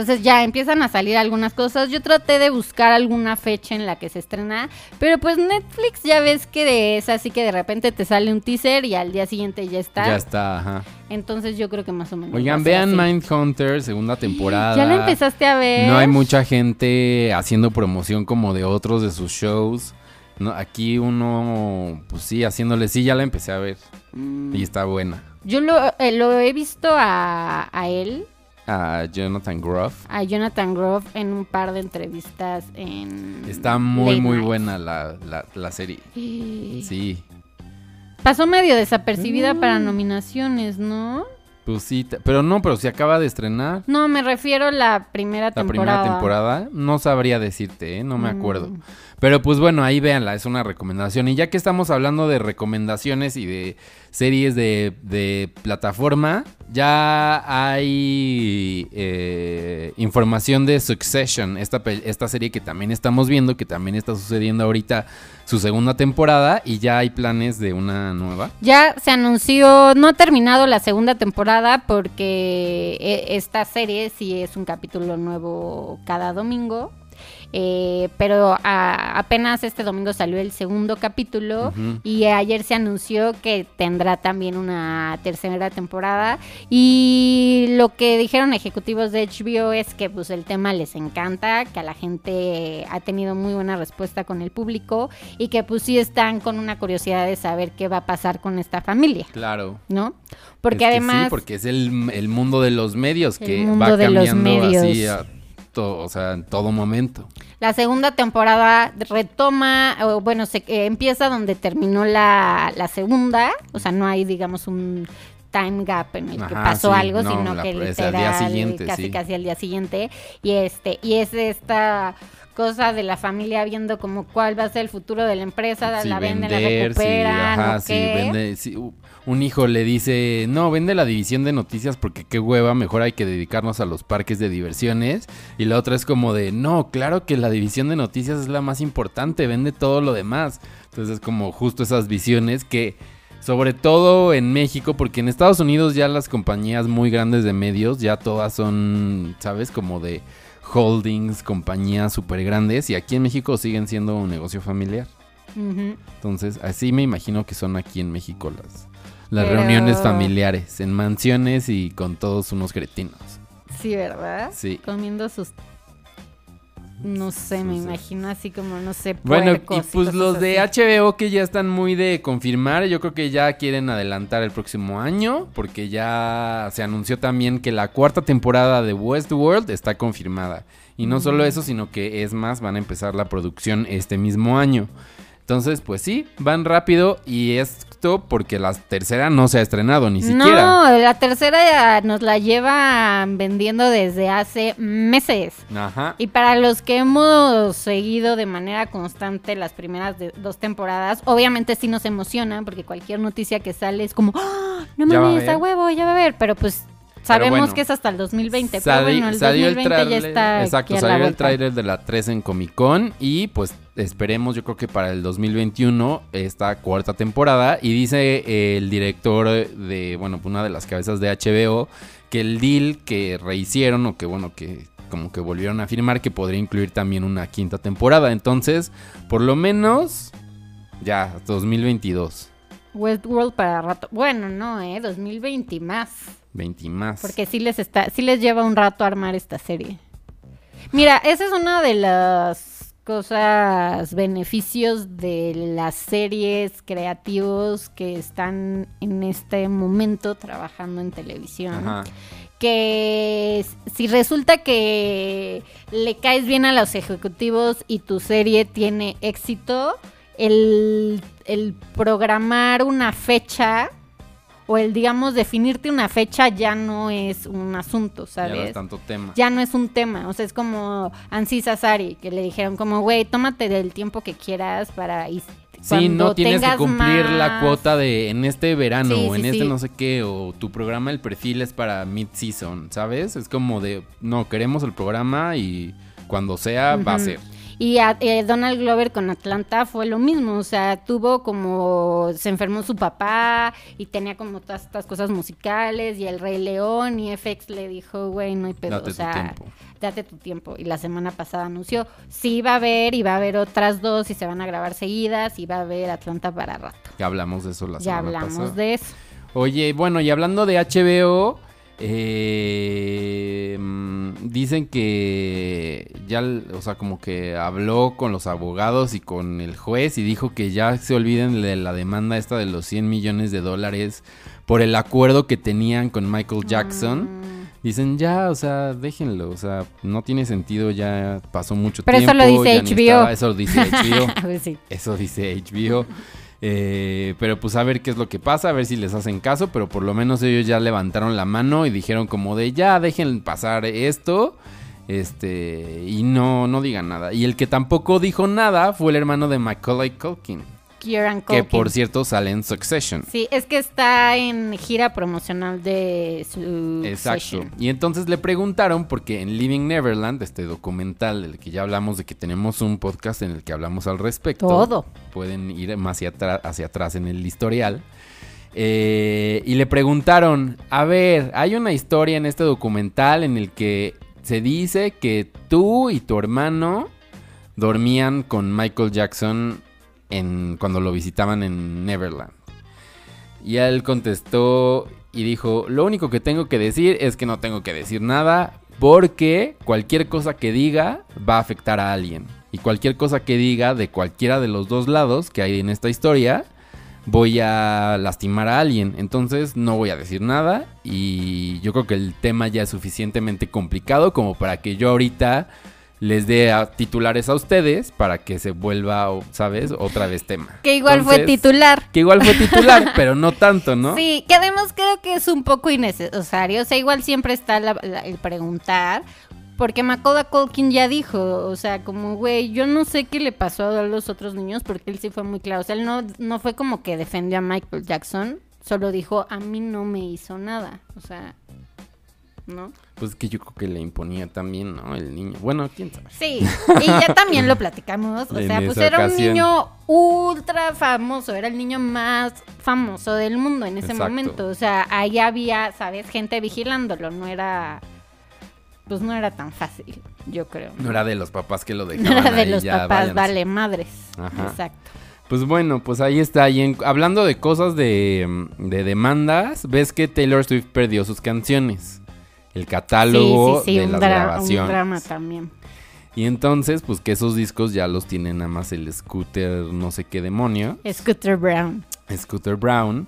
C: Entonces ya empiezan a salir algunas cosas. Yo traté de buscar alguna fecha en la que se estrena, pero pues Netflix ya ves que es así que de repente te sale un teaser y al día siguiente ya está.
B: Ya está, ajá.
C: Entonces yo creo que más o menos.
B: Oigan, vean
C: así.
B: Mindhunter, segunda temporada.
C: ¿Ya la empezaste a ver?
B: No hay mucha gente haciendo promoción como de otros de sus shows. No, aquí uno, pues sí, haciéndole, sí, ya la empecé a ver.
C: Mm.
B: Y está buena.
C: Yo lo, eh, lo he visto a, a él,
B: A Jonathan Groff.
C: a Jonathan Groff, en un par de entrevistas en.
B: Está muy,
C: Late
B: muy
C: Night.
B: buena la, la, la serie.
C: Sí. Pasó medio desapercibida
B: Mm.
C: para nominaciones, ¿no?
B: Pues sí, pero no, pero se acaba de estrenar.
C: No, me refiero a la primera
B: La
C: temporada.
B: primera temporada, no sabría decirte, ¿eh? no me acuerdo.
C: Mm.
B: Pero pues bueno, ahí véanla, es una recomendación. Y ya que estamos hablando de recomendaciones y de series de, de plataforma, ya hay eh, información de Succession, esta, esta serie que también estamos viendo, que también está sucediendo ahorita su segunda temporada y ya hay planes de una nueva.
C: Ya se anunció, no ha terminado la segunda temporada porque eh, esta serie sí es un capítulo nuevo cada domingo. Eh, pero a- apenas este domingo salió el segundo capítulo y ayer se anunció que tendrá también una tercera temporada y lo que dijeron ejecutivos de HBO es que pues el tema les encanta, que a la gente ha tenido muy buena respuesta con el público y que pues sí están con una curiosidad de saber qué va a pasar con esta familia,
B: Claro.
C: ¿no? Porque
B: Es que
C: además
B: Sí, porque es el, el mundo de los medios que va cambiando así a o sea, en todo momento.
C: La segunda temporada retoma, o bueno, se eh, empieza donde terminó la, la segunda, o sea, no hay, digamos, un time gap en el que pasó
B: sí,
C: algo,
B: no,
C: sino
B: la-
C: que
B: es al
C: literal,
B: día siguiente,
C: casi
B: sí.
C: casi al día siguiente, y este, y es esta cosa de la familia viendo como cuál va a ser el futuro de la empresa,
B: Si
C: la venden, la
B: vender,
C: recuperan,
B: ajá,
C: o
B: si
C: qué.
B: vende- u- un hijo le dice, no, vende la división de noticias porque qué hueva, mejor hay que dedicarnos a los parques de diversiones. Y la otra es como de, no, claro que la división de noticias es la más importante, vende todo lo demás. Entonces es como justo esas visiones que, sobre todo en México, porque en Estados Unidos ya las compañías muy grandes de medios, ya todas son, ¿sabes? Como de holdings, compañías súper grandes. Y aquí en México siguen siendo un negocio familiar. Entonces, así me imagino que son aquí en México las, Las
C: Pero-
B: reuniones familiares, en mansiones y con todos unos cretinos.
C: Sí, ¿verdad?
B: Sí.
C: Comiendo sus... No sé, me imagino así como, no sé,
B: Bueno, y pues los de. HBO que ya están muy de confirmar, yo creo que ya quieren adelantar el próximo año, porque ya se anunció también que la cuarta temporada de Westworld está confirmada. Y no solo eso, sino que es más, van a empezar la producción este mismo año. Entonces, pues sí, van rápido y esto porque la tercera no se ha estrenado ni siquiera.
C: No, la tercera nos la llevan vendiendo desde hace meses.
B: Ajá.
C: Y para los que hemos seguido de manera constante las primeras de- dos temporadas, obviamente sí nos emociona porque cualquier noticia que sale es como, ¡Ah! no
B: a
C: mames, a
B: haber.
C: huevo, ya va a ver, pero pues sabemos
B: bueno.
C: que es hasta el 2020,
B: Sali-
C: pero bueno, el
B: salió
C: 2020 ya
B: tráiler-
C: está
B: Exacto,
C: aquí a la
B: salió el tráiler de la 3 en Comic Con y pues esperemos, yo creo que para el 2021 esta cuarta temporada y dice el director de, bueno, una de las cabezas de HBO que el deal que rehicieron o que bueno, que como que volvieron a firmar que podría incluir también una quinta temporada, entonces, por lo menos ya 2022,
C: Westworld para rato. Bueno, no, eh, 2020 y más.
B: 20 y más.
C: Porque sí les está, sí les lleva un rato armar esta serie. Mira, esa es una de las cosas, beneficios de las series creativos que están en este momento trabajando en televisión.
B: Ajá.
C: Que si resulta que le caes bien a los ejecutivos y tu serie tiene éxito, el, el programar una fecha o el, digamos, definirte una fecha ya no es un asunto,
B: Ya no es
C: ¿sabes?
B: tanto tema.
C: Ya no es un tema, o sea, es como Ansi Sasari, que le dijeron como, güey, tómate del tiempo que quieras para... Y
B: Sí, no tienes que cumplir la cuota de en este verano
C: Sí,
B: o en
C: sí,
B: este
C: sí.
B: no sé qué o tu programa el perfil es para mid season, ¿sabes? Es como de no queremos el programa y cuando sea va a ser.
C: Y a- eh, Donald Glover con Atlanta fue lo mismo, o sea, tuvo como, se enfermó su papá y tenía como todas estas cosas musicales y el Rey León y FX le dijo, güey, no hay pedo,
B: Date
C: o
B: tu
C: sea,
B: tiempo.
C: date tu tiempo. Y la semana pasada anunció, sí va a haber y va a haber otras dos y se van a grabar seguidas y va a haber Atlanta para rato.
B: Ya hablamos de eso la
C: ya
B: semana
C: hablamos
B: pasada.
C: de eso.
B: Oye, bueno, y hablando de HBO, eh, mm, dicen que ya, o sea, como que habló con los abogados y con el juez y dijo que ya se olviden de la demanda esta de los 100 millones de dólares por el acuerdo que tenían con Michael Jackson.
C: Mm.
B: Dicen ya, o sea, déjenlo, o sea, no tiene sentido, ya pasó mucho
C: Pero eso
B: tiempo.
C: lo dice HBO.
B: estaba- eso lo dice HBO.
C: Pues sí.
B: Eso dice HBO. Eh, pero pues a ver qué es lo que pasa, a ver si les hacen caso, pero por lo menos ellos ya levantaron la mano y dijeron como de ya dejen pasar esto. Este, y no, no digan nada. Y el que tampoco dijo nada fue el hermano de Macaulay Culkin,
C: Kieran
B: que por cierto sale en Succession.
C: Sí, es que está en gira promocional de su
B: Exacto. Y entonces le preguntaron, porque en Living Neverland, este documental del que ya hablamos, de que tenemos un podcast en el que hablamos al respecto.
C: Todo.
B: Pueden ir más hacia, atrás- hacia atrás en el historial. Eh, y le preguntaron, a ver, hay una historia en este documental en el que se dice que tú y tu hermano dormían con Michael Jackson en, cuando lo visitaban en Neverland. Y él contestó y dijo, lo único que tengo que decir es que no tengo que decir nada porque cualquier cosa que diga va a afectar a alguien. Y cualquier cosa que diga de cualquiera de los dos lados que hay en esta historia, voy a lastimar a alguien. Entonces no voy a decir nada y yo creo que el tema ya es suficientemente complicado como para que yo ahorita les dé a titulares a ustedes para que se vuelva, ¿sabes? Otra vez tema.
C: Que igual fue titular.
B: Que igual fue titular, pero no tanto, ¿no?
C: Sí, que además creo que es un poco innecesario. O sea, igual siempre está la- la- el preguntar. Porque Macaulay Culkin ya dijo, o sea, como, güey, yo no sé qué le pasó a los otros niños porque él sí fue muy claro. O sea, él no, no fue como que defendió a Michael Jackson, solo dijo, a mí no me hizo nada. O sea, ¿no?
B: Pues que yo creo que le imponía también, ¿no? El niño. Bueno, quién sabe.
C: Sí, y ya también lo platicamos. O
B: En
C: sea, pues era un niño ultra famoso, era el niño más famoso del mundo en ese
B: Exacto.
C: momento. O sea, ahí había, ¿sabes? Gente vigilándolo, no era. Pues no era tan fácil, yo creo.
B: No era de los papás que lo
C: No
B: dejaban
C: era de
B: ahí,
C: los
B: ya,
C: papás,
B: váyanse.
C: vale madres.
B: Ajá.
C: Exacto.
B: Pues bueno, pues ahí está. Y en- hablando de cosas de, de demandas, ves que Taylor Swift perdió sus canciones. El catálogo de
C: un,
B: las
C: dra-
B: grabaciones.
C: un drama también.
B: Y entonces, pues que esos discos ya los tiene nada más el Scooter, no sé qué demonio,
C: Scooter Brown.
B: Scooter Brown.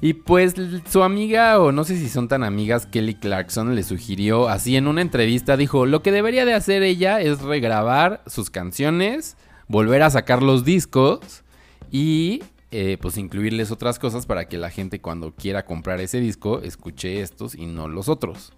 B: Y pues su amiga, o no sé si son tan amigas, Kelly Clarkson le sugirió, así en una entrevista, dijo, lo que debería de hacer ella es regrabar sus canciones, volver a sacar los discos y eh, pues incluirles otras cosas para que la gente cuando quiera comprar ese disco escuche estos y no los otros.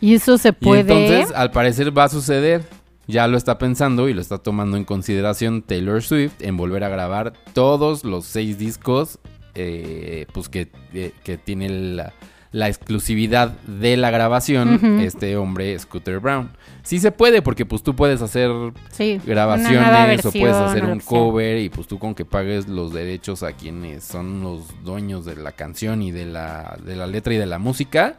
C: Y eso se
B: Y
C: puede.
B: entonces, al parecer va a suceder. Ya lo está pensando y lo está tomando en consideración Taylor Swift en volver a grabar todos los seis discos eh, pues que, eh, que tiene la, la exclusividad de la grabación este hombre Scooter Brown. Sí se puede porque pues tú puedes hacer
C: sí,
B: grabaciones o puedes hacer un cover y pues tú con que pagues los derechos a quienes son los dueños de la canción y de la, de la letra y de la música,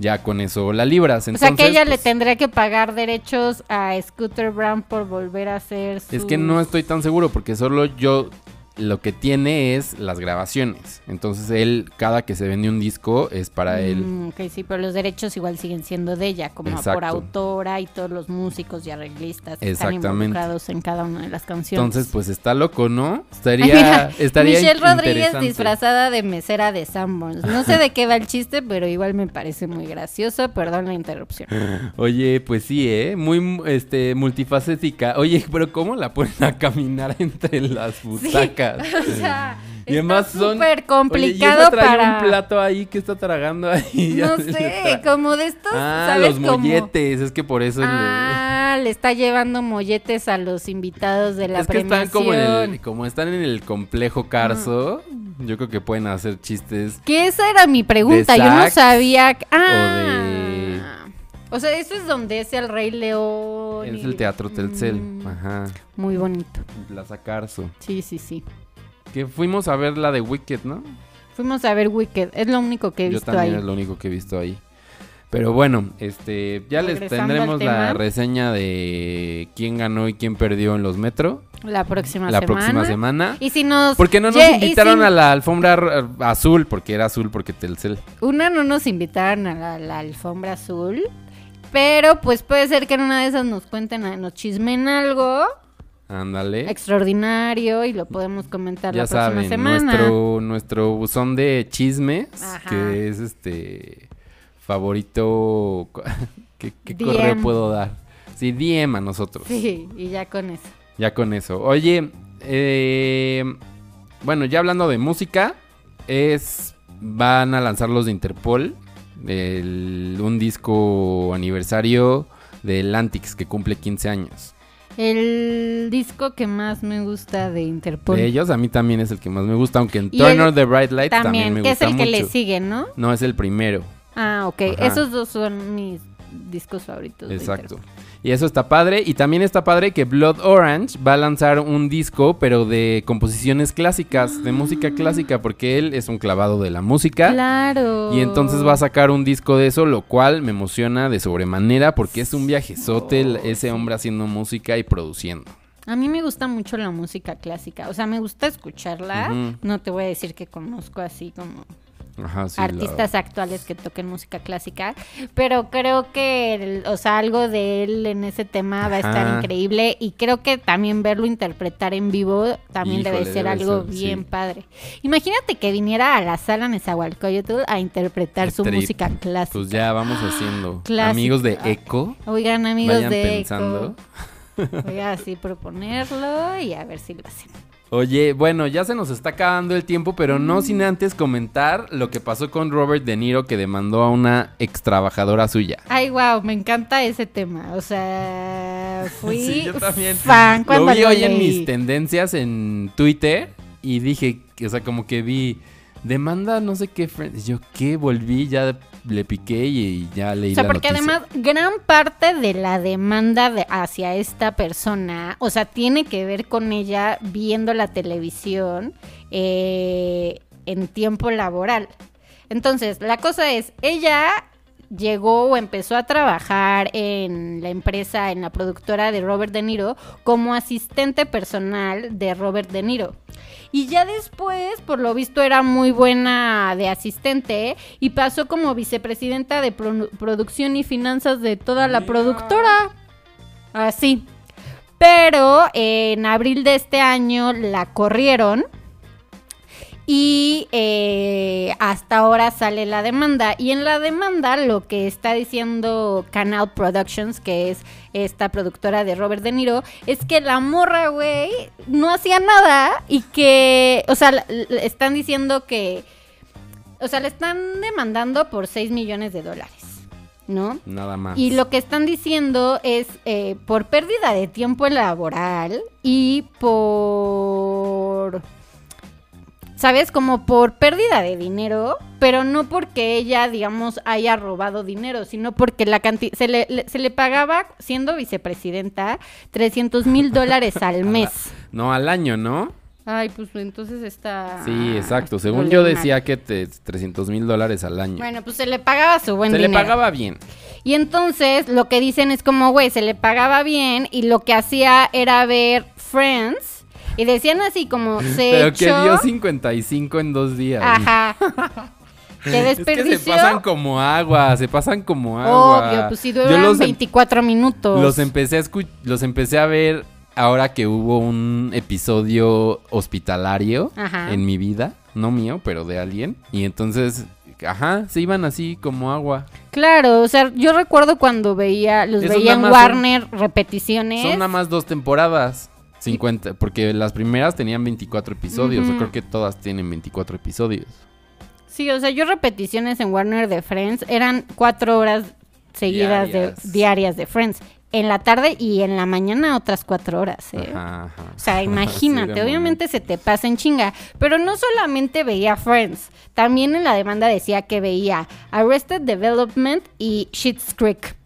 B: ya con eso la libras.
C: O sea que
B: Entonces,
C: ella le
B: pues,
C: tendría que pagar derechos a Scooter Brown por volver a hacer su...
B: Es que no estoy tan seguro porque solo yo lo que tiene es las grabaciones. Entonces él, cada que se vende un disco es para él.
C: Mm, ok, sí, pero los derechos igual siguen siendo de ella, como por autora y todos los músicos y arreglistas que están involucrados en cada una de las canciones.
B: Entonces, pues está loco, ¿no? Estaría, estaría
C: Michelle Rodríguez disfrazada de mesera de Sanborns. No sé de qué va el chiste, pero igual me parece muy gracioso. Perdón la interrupción.
B: Oye, pues sí, ¿eh? Muy este, multifacética. Oye, pero ¿cómo la ponen a caminar entre las butacas?
C: O sea,
B: y además son...
C: súper
B: Oye, y
C: complicado
B: trae
C: para...
B: un plato ahí que está tragando ahí.
C: No sé, como de estos,
B: Ah,
C: ¿sabes
B: los molletes. Es que por eso...
C: Ah, le está llevando molletes a los invitados de la
B: es que están como, en el, como están en el complejo Carso, yo creo que pueden hacer chistes.
C: Que esa era mi pregunta, yo no sabía... Ah,
B: de-
C: o sea, eso es donde es el Rey León.
B: Es
C: y-
B: el Teatro Telcel.
C: Mm,
B: Ajá.
C: Muy bonito.
B: Plaza Carso.
C: Sí, sí, sí.
B: Que fuimos a ver la de Wicked, ¿no?
C: Fuimos a ver Wicked, es lo único que he
B: Yo
C: visto
B: también
C: ahí.
B: es lo único que he visto ahí. Pero bueno, este, ya les tendremos la reseña de quién ganó y quién perdió en los Metro
C: La próxima
B: la
C: semana.
B: próxima semana.
C: Y si nos...
B: Porque no nos invitaron
C: si-
B: a la alfombra azul, porque era azul, porque Telcel.
C: Una no nos invitaron a la, la alfombra azul. Pero pues puede ser que en una de esas nos cuenten, nos chismen algo
B: Ándale.
C: extraordinario y lo podemos comentar
B: Ya
C: la próxima
B: saben,
C: semana.
B: nuestro, nuestro buzón de chismes,
C: Ajá.
B: que es este favorito. ¿Qué, correo puedo dar? Sí, DM a nosotros.
C: Sí, y ya con eso.
B: Ya con eso. Oye, eh, bueno, ya hablando de música, es van a lanzar los de Interpol, el- un disco aniversario del Antix que cumple 15 años.
C: El disco que más me gusta de Interpol.
B: De ellos a mí también es el que más me gusta, aunque en
C: Y
B: Turn
C: el-
B: on the Bright Lights también,
C: También,
B: me
C: que es
B: gusta
C: el que
B: mucho.
C: le sigue, ¿no?
B: No, es el primero.
C: Ah, ok.
B: Ajá.
C: Esos dos son mis discos favoritos. de
B: Exacto.
C: Interpol.
B: Y eso está padre. Y también está padre que Blood Orange va a lanzar un disco, pero de composiciones clásicas, de música clásica, porque él es un clavado de la música.
C: Claro.
B: Y entonces va a sacar un disco de eso, lo cual me emociona de sobremanera porque es un viajezote el- ese hombre haciendo música y produciendo.
C: A mí me gusta mucho la música clásica. O sea, me gusta escucharla. No te voy a decir que conozco así como
B: Ajá, sí, la-
C: artistas actuales que toquen música clásica, pero creo que, el- o sea, algo de él en ese tema va a estar increíble y creo que también verlo interpretar en vivo también debe ser
B: debe
C: algo
B: ser,
C: bien
B: sí.
C: padre. Imagínate que viniera a la sala Nezahualcóyotl a interpretar su
B: trip.
C: música clásica.
B: Pues ya vamos haciendo.
C: Clásica.
B: Amigos de Eco,
C: Oigan, amigos
B: vayan
C: de
B: pensando.
C: Eco, voy a así proponerlo y a ver si lo hacen.
B: Oye, bueno, ya se nos está acabando el tiempo, pero
C: Mm.
B: no sin antes comentar lo que pasó con Robert De Niro que demandó a una ex trabajadora suya.
C: Ay, wow, me encanta ese tema. O sea, fui
B: Sí, yo también.
C: fan cuando
B: lo vi
C: lo
B: hoy en mis tendencias en Twitter y dije, o sea, como que vi demanda no sé qué, friend- y yo qué volví, ya le piqué y ya leí
C: O sea,
B: la
C: porque
B: noticia.
C: además gran parte de la demanda de- hacia esta persona, o sea, tiene que ver con ella viendo la televisión eh, en tiempo laboral. Entonces, la cosa es, ella llegó o empezó a trabajar en la empresa, en la productora de Robert De Niro, como asistente personal de Robert De Niro. Y ya después, por lo visto, era muy buena de asistente y pasó como vicepresidenta de pro- producción y finanzas de toda la productora. Así. Pero eh, en abril de este año la corrieron. Y eh, hasta ahora sale la demanda. Y en la demanda lo que está diciendo Canal Productions, que es esta productora de Robert De Niro, es que la morra, güey, no hacía nada y que, o sea, están diciendo que, o sea, le están demandando por 6 millones de dólares, ¿no?
B: Nada más.
C: Y lo que están diciendo es eh, por pérdida de tiempo laboral y por... ¿Sabes? Como por pérdida de dinero, pero no porque ella, digamos, haya robado dinero, sino porque la canti- se, le, le- se le pagaba, siendo vicepresidenta, 300 mil dólares al mes.
B: No, al año, ¿no?
C: Ay, pues entonces está...
B: Sí, exacto. Según yo decía que te, 300 mil dólares al año.
C: Bueno, pues se le pagaba su buen
B: Se le
C: dinero.
B: pagaba bien.
C: Y entonces lo que dicen es como, güey, se le pagaba bien y lo que hacía era ver Friends y decían así como, se
B: Pero
C: echó...
B: que dio 55 en dos días.
C: Ajá.
B: Es que
C: desperdició.
B: se pasan como agua, se pasan como agua.
C: Obvio, pues si
B: Yo
C: duran
B: los, em-
C: 24 minutos.
B: los empecé a los empecé a ver ahora que hubo un episodio hospitalario
C: Ajá.
B: en mi vida, no mío, pero de alguien, y entonces, ajá, se iban así como agua.
C: Claro, o sea, yo recuerdo cuando veía, los
B: Esos
C: veía en
B: son-
C: Warner repeticiones.
B: Son nada más dos temporadas. 50, porque las primeras tenían 24 episodios, yo creo que todas tienen 24 episodios.
C: Sí, o sea, yo repeticiones en Warner de Friends eran cuatro horas seguidas
B: Diarias.
C: de diarias de Friends. En la tarde y en la mañana otras cuatro horas, ¿eh?
B: Ajá, ajá.
C: O sea, imagínate, obviamente se te pasa en chinga. Pero no solamente veía Friends, también en la demanda decía que veía Arrested Development y Schitt's Creek.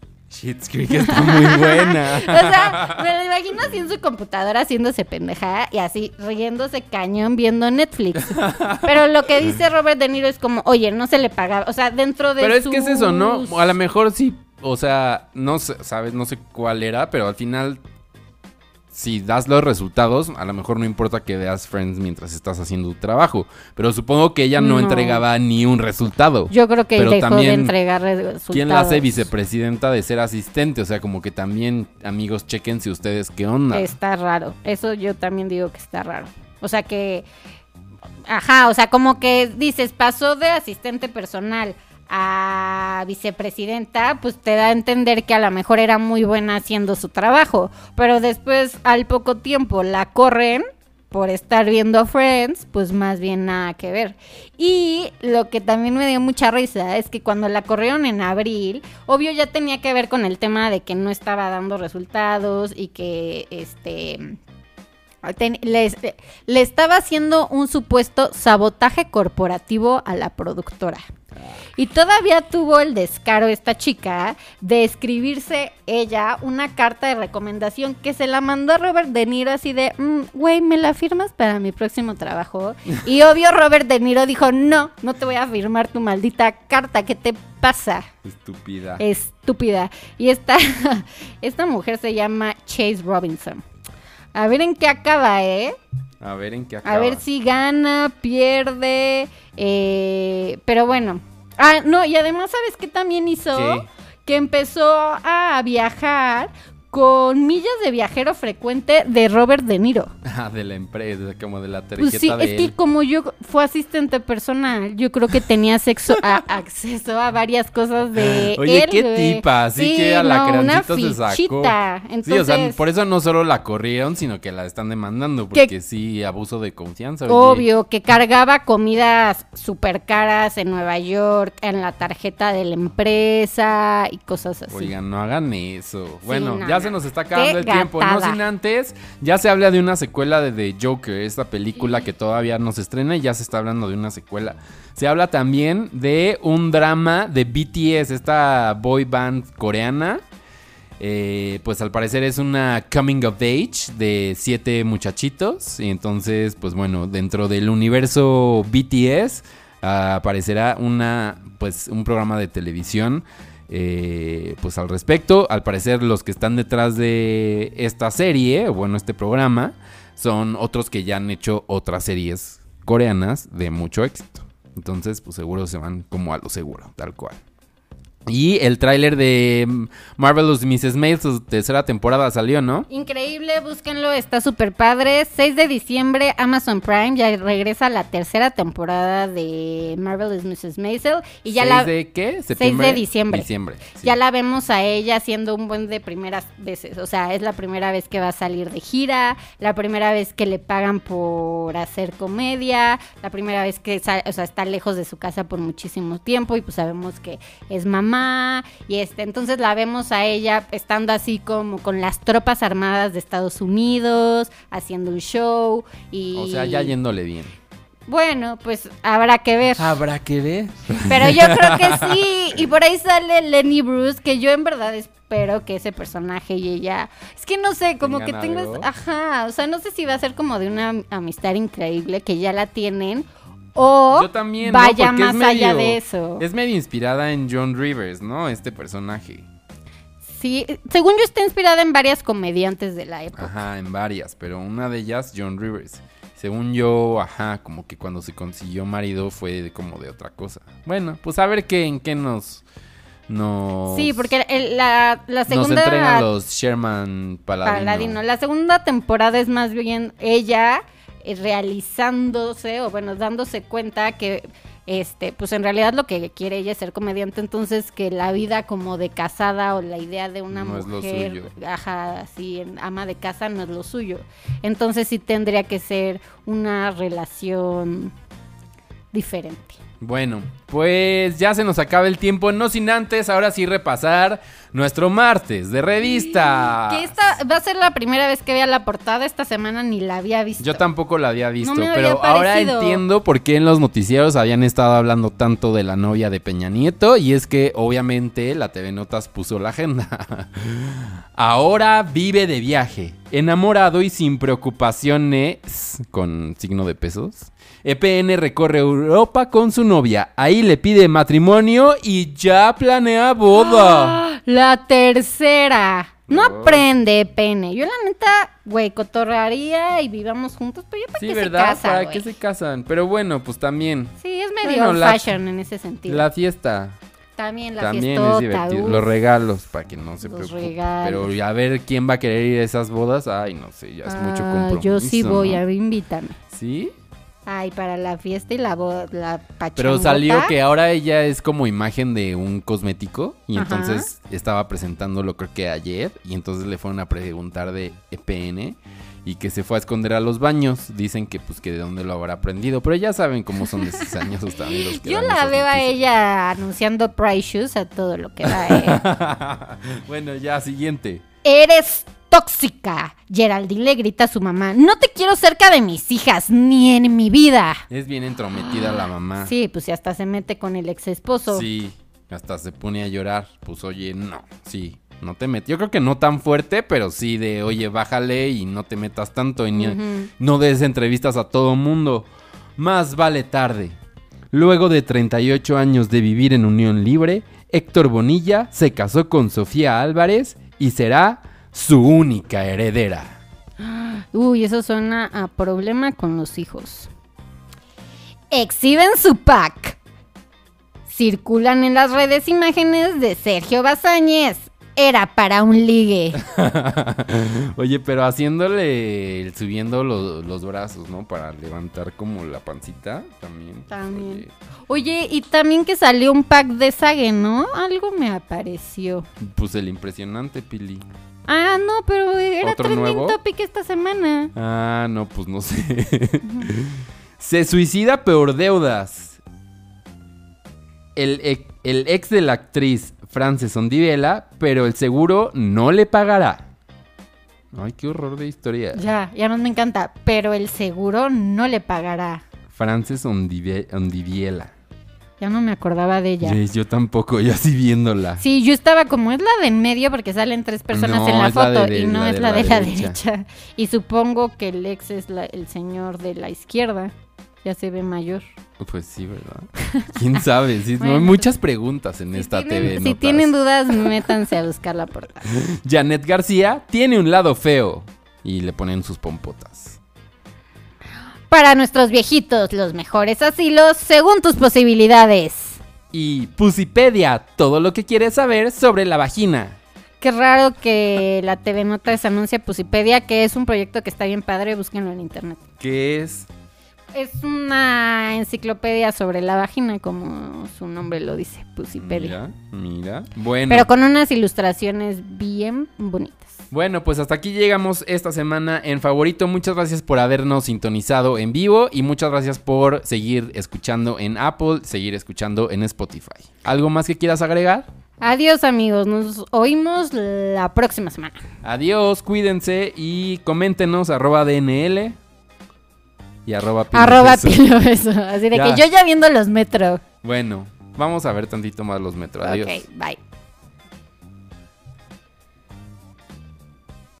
B: Shit's Creek está muy buena.
C: O sea, me lo imagino así en su computadora haciéndose pendeja y así riéndose cañón viendo Netflix. Pero lo que dice Robert De Niro es como, oye, no se le pagaba. O sea, dentro de
B: Pero es que es eso, ¿no? A lo mejor sí, o sea, no sé, sabes, no sé cuál era, pero al final, si das los resultados, a lo mejor no importa que veas Friends mientras estás haciendo tu trabajo. Pero supongo que ella no,
C: No.
B: entregaba ni un resultado.
C: Yo creo que
B: Pero
C: dejó de
B: también,
C: entregar resultados.
B: ¿Quién la hace vicepresidenta de ser asistente? O sea, como que también, amigos, chequense ustedes qué onda.
C: Está raro. Eso yo también digo que está raro. O sea que. Ajá, o sea, como que dices, pasó de asistente personal a vicepresidenta, pues te da a entender que a lo mejor era muy buena haciendo su trabajo. Pero después, al poco tiempo, la corren por estar viendo Friends, pues más bien nada que ver. Y lo que también me dio mucha risa es que cuando la corrieron en abril, obvio ya tenía que ver con el tema de que no estaba dando resultados y que este le estaba haciendo un supuesto sabotaje corporativo a la productora. Y todavía tuvo el descaro esta chica de escribirse ella una carta de recomendación que se la mandó a Robert De Niro así de, "Mm, güey, ¿me la firmas para mi próximo trabajo? Y obvio Robert De Niro dijo, no, no te voy a firmar tu maldita carta, ¿qué te pasa?
B: Estúpida.
C: Estúpida. Y esta, esta mujer se llama Chase Robinson. A ver en qué acaba, ¿eh?
B: A ver en qué acaba.
C: A ver si gana, pierde. eh, pero bueno. Ah, no, y además, ¿sabes qué también hizo?
B: ¿Qué?
C: Que empezó a viajar con millas de viajero frecuente de Robert De Niro.
B: Ah, de la empresa, como de la tarjeta
C: Pues sí,
B: de
C: es que como yo fue asistente personal, yo creo que tenía sexo a- acceso a varias cosas de
B: Oye,
C: él,
B: qué tipa, así
C: Sí,
B: que a la
C: no, una
B: se sacó.
C: fichita.
B: Sí, o sea,
C: Entonces,
B: por eso no solo la corrieron, sino que la están demandando,
C: Que-
B: porque sí, abuso de confianza. oye.
C: Obvio, que cargaba comidas súper caras en Nueva York, en la tarjeta de la empresa y cosas así.
B: Oigan, no hagan eso. Bueno,
C: no,
B: ya. Se nos está acabando
C: Qué
B: el tiempo. No sin antes, ya se habla de una secuela de The Joker, esta película que todavía no se estrena y ya se está hablando de una secuela. Se habla también de un drama de BTS, esta boy band coreana. Eh, pues al parecer es una coming of age de siete muchachitos. Y entonces, pues bueno, dentro del universo BTS ah, aparecerá una, pues, un programa de televisión eh, pues al respecto. Al parecer los que están detrás de esta serie, bueno, este programa, son otros que ya han hecho otras series coreanas de mucho éxito. Entonces, pues seguro se van como a lo seguro, tal cual. Y el tráiler de Marvelous Mrs. Maisel, su tercera temporada salió, ¿no?
C: Increíble, búsquenlo, está súper padre. 6 de diciembre, Amazon Prime ya regresa la tercera temporada de Marvelous Mrs. Maisel. Y ya
B: ¿Seis
C: la...
B: de qué?
C: 6
B: ¿Septiembre?
C: de diciembre.
B: Diciembre, sí.
C: Ya la vemos a ella haciendo un buen de primeras veces. O sea, es la primera vez que va a salir de gira, la primera vez que le pagan por hacer comedia, la primera vez que sa- o sea, está lejos de su casa por muchísimo tiempo y pues sabemos que es mamá y este, entonces la vemos a ella estando así como con las tropas armadas de Estados Unidos, haciendo un show y
B: O sea, ya yéndole bien.
C: bueno, pues habrá que ver.
B: Habrá que ver.
C: Pero yo creo que sí. Y por ahí sale Lenny Bruce, que yo en verdad espero que ese personaje y ella. Es que no sé, como
B: ¿Tengan
C: que tengo.
B: algo?
C: Ajá. O sea, no sé si va a ser como de una amistad increíble que ya la tienen. O
B: Yo también, ¿no?
C: vaya más allá de eso.
B: Es medio inspirada en John Rivers, ¿no? Este personaje.
C: Sí, según yo está inspirada en varias comediantes de la época.
B: Ajá, en varias, pero una de ellas, John Rivers. Según yo, ajá, como que cuando se consiguió marido fue de- como de otra cosa. Bueno, pues a ver qué, en qué nos... nos
C: Sí, porque el- la, la
B: nos
C: segunda
B: entregan los Sherman Paladino.
C: Paladino. La segunda temporada es más bien ella eh, realizándose o bueno, dándose cuenta que este, pues en realidad lo que quiere ella es ser comediante, entonces que la vida como de casada o la idea de una
B: No
C: mujer, ajá, así en ama de casa no es lo suyo. Entonces sí tendría que ser una relación diferente.
B: Bueno, pues ya se nos acaba el tiempo, no sin antes, ahora sí repasar nuestro martes de revista.
C: Que esta va a ser la primera vez que vea la portada esta semana ni la había visto.
B: Yo tampoco la había visto,
C: había
B: pero ahora entiendo por qué en los noticieros habían estado hablando tanto de la novia de Peña Nieto y es que obviamente la TV Notas puso la agenda. ahora vive de viaje, enamorado y sin preocupaciones, con signo de pesos. EPN recorre Europa con su novia, ahí le pide matrimonio y ya planea boda.
C: ¡Ah! La tercera. No
B: Oh.
C: aprende, pene. Yo la neta, güey, cotorraría y vivamos juntos, pero yo para
B: Sí,
C: qué
B: ¿verdad?
C: se casa,
B: ¿Para qué se casan? Pero bueno, pues también.
C: Sí, es medio
B: Bueno,
C: old
B: la-
C: fashion en ese sentido.
B: La fiesta.
C: También la
B: También
C: fiestota,
B: es divertido.
C: uf.
B: Los regalos, para que no se
C: Los
B: preocupe.
C: regalos.
B: Pero a ver quién va a querer ir a esas bodas. Ay, no sé, ya es mucho
C: Ah,
B: compromiso.
C: Yo sí voy,
B: ¿no?
C: a ver, invítame.
B: ¿Sí?
C: Ay, para la fiesta y la boda, la pachangota.
B: Pero salió que ahora ella es como imagen de un cosmético. Y
C: Ajá.
B: entonces estaba presentándolo, creo que ayer. Y entonces le fueron a preguntar de EPN. Y que se fue a esconder a los baños. Dicen que pues que de dónde lo habrá aprendido. Pero ya saben cómo son desañosos también los que
C: Yo la veo a ella anunciando Price Shoes a todo lo que da, ¿eh?
B: bueno, ya, siguiente.
C: Eres tóxica. Geraldine le grita a su mamá. No te quiero cerca de mis hijas, ni en mi vida.
B: Es bien entrometida la mamá.
C: Sí, pues y hasta se mete con el ex esposo.
B: Sí, hasta se pone a llorar. Pues oye, no, sí, no te metas. Yo creo que no tan fuerte, pero sí de, oye, bájale y no te metas tanto y ni- no des entrevistas a todo mundo. Más vale tarde. Luego de 38 años de vivir en unión libre, Héctor Bonilla se casó con Sofía Álvarez y será su única heredera.
C: Uy, eso suena a problema con los hijos. Exhiben su pack. Circulan en las redes imágenes de Sergio Bazáñez. Era para un ligue.
B: Oye, pero haciéndole, subiendo lo- los brazos, ¿no? Para levantar como la pancita también.
C: También.
B: oye,
C: Oye, y también que salió un pack de Sage, ¿no? Algo me apareció.
B: pues el impresionante, Pili.
C: Ah, no, pero era
B: ¿Otro
C: trending
B: nuevo?
C: topic esta semana.
B: Ah, no, pues no sé. Se suicida por deudas. El, ex- el ex de la actriz Frances Ondivela, pero el seguro no le pagará. Ay, qué horror de historia.
C: Ya, ya no me encanta. Pero el seguro no le pagará.
B: Frances Ondive- Ondiviela.
C: Ya no me acordaba de ella.
B: Yes, yo tampoco, yo así viéndola.
C: Sí, yo estaba como es la de en medio porque salen tres personas
B: No,
C: en la foto
B: de-
C: y no
B: la
C: es
B: de
C: la de la
B: derecha.
C: derecha. Y supongo que el ex es la- el señor de la izquierda. Ya se ve mayor.
B: Pues sí, ¿verdad? ¿Quién sabe? Sí, no, hay muchas preguntas en
C: Si
B: esta
C: tienen,
B: TV.
C: si
B: Notas.
C: tienen dudas, métanse a buscar la portada.
B: Janet García tiene un lado feo. Y le ponen sus pompotas.
C: Para nuestros viejitos, los mejores asilos según tus posibilidades.
B: Y Pusipedia, todo lo que quieres saber sobre la vagina.
C: Qué raro que la TV Notas anuncia Pusipedia, que es un proyecto que está bien padre, búsquenlo en internet.
B: ¿Qué es?
C: Es una enciclopedia sobre la vagina, como su nombre lo dice, Pusipedia.
B: Mira, mira. Bueno.
C: Pero con unas ilustraciones bien bonitas.
B: Bueno, pues hasta aquí llegamos esta semana en favorito. Muchas gracias por habernos sintonizado en vivo y muchas gracias por seguir escuchando en Apple, seguir escuchando en Spotify. ¿Algo más que quieras agregar?
C: Adiós amigos, nos oímos la próxima semana.
B: Adiós, cuídense y coméntenos arroba DNL y arroba
C: Arroba
B: Pilobeso.
C: Pilo Beso. Así de
B: Ya.
C: que yo ya viendo los metro.
B: Bueno, vamos a ver tantito más los metros. Adiós.
C: Ok, bye.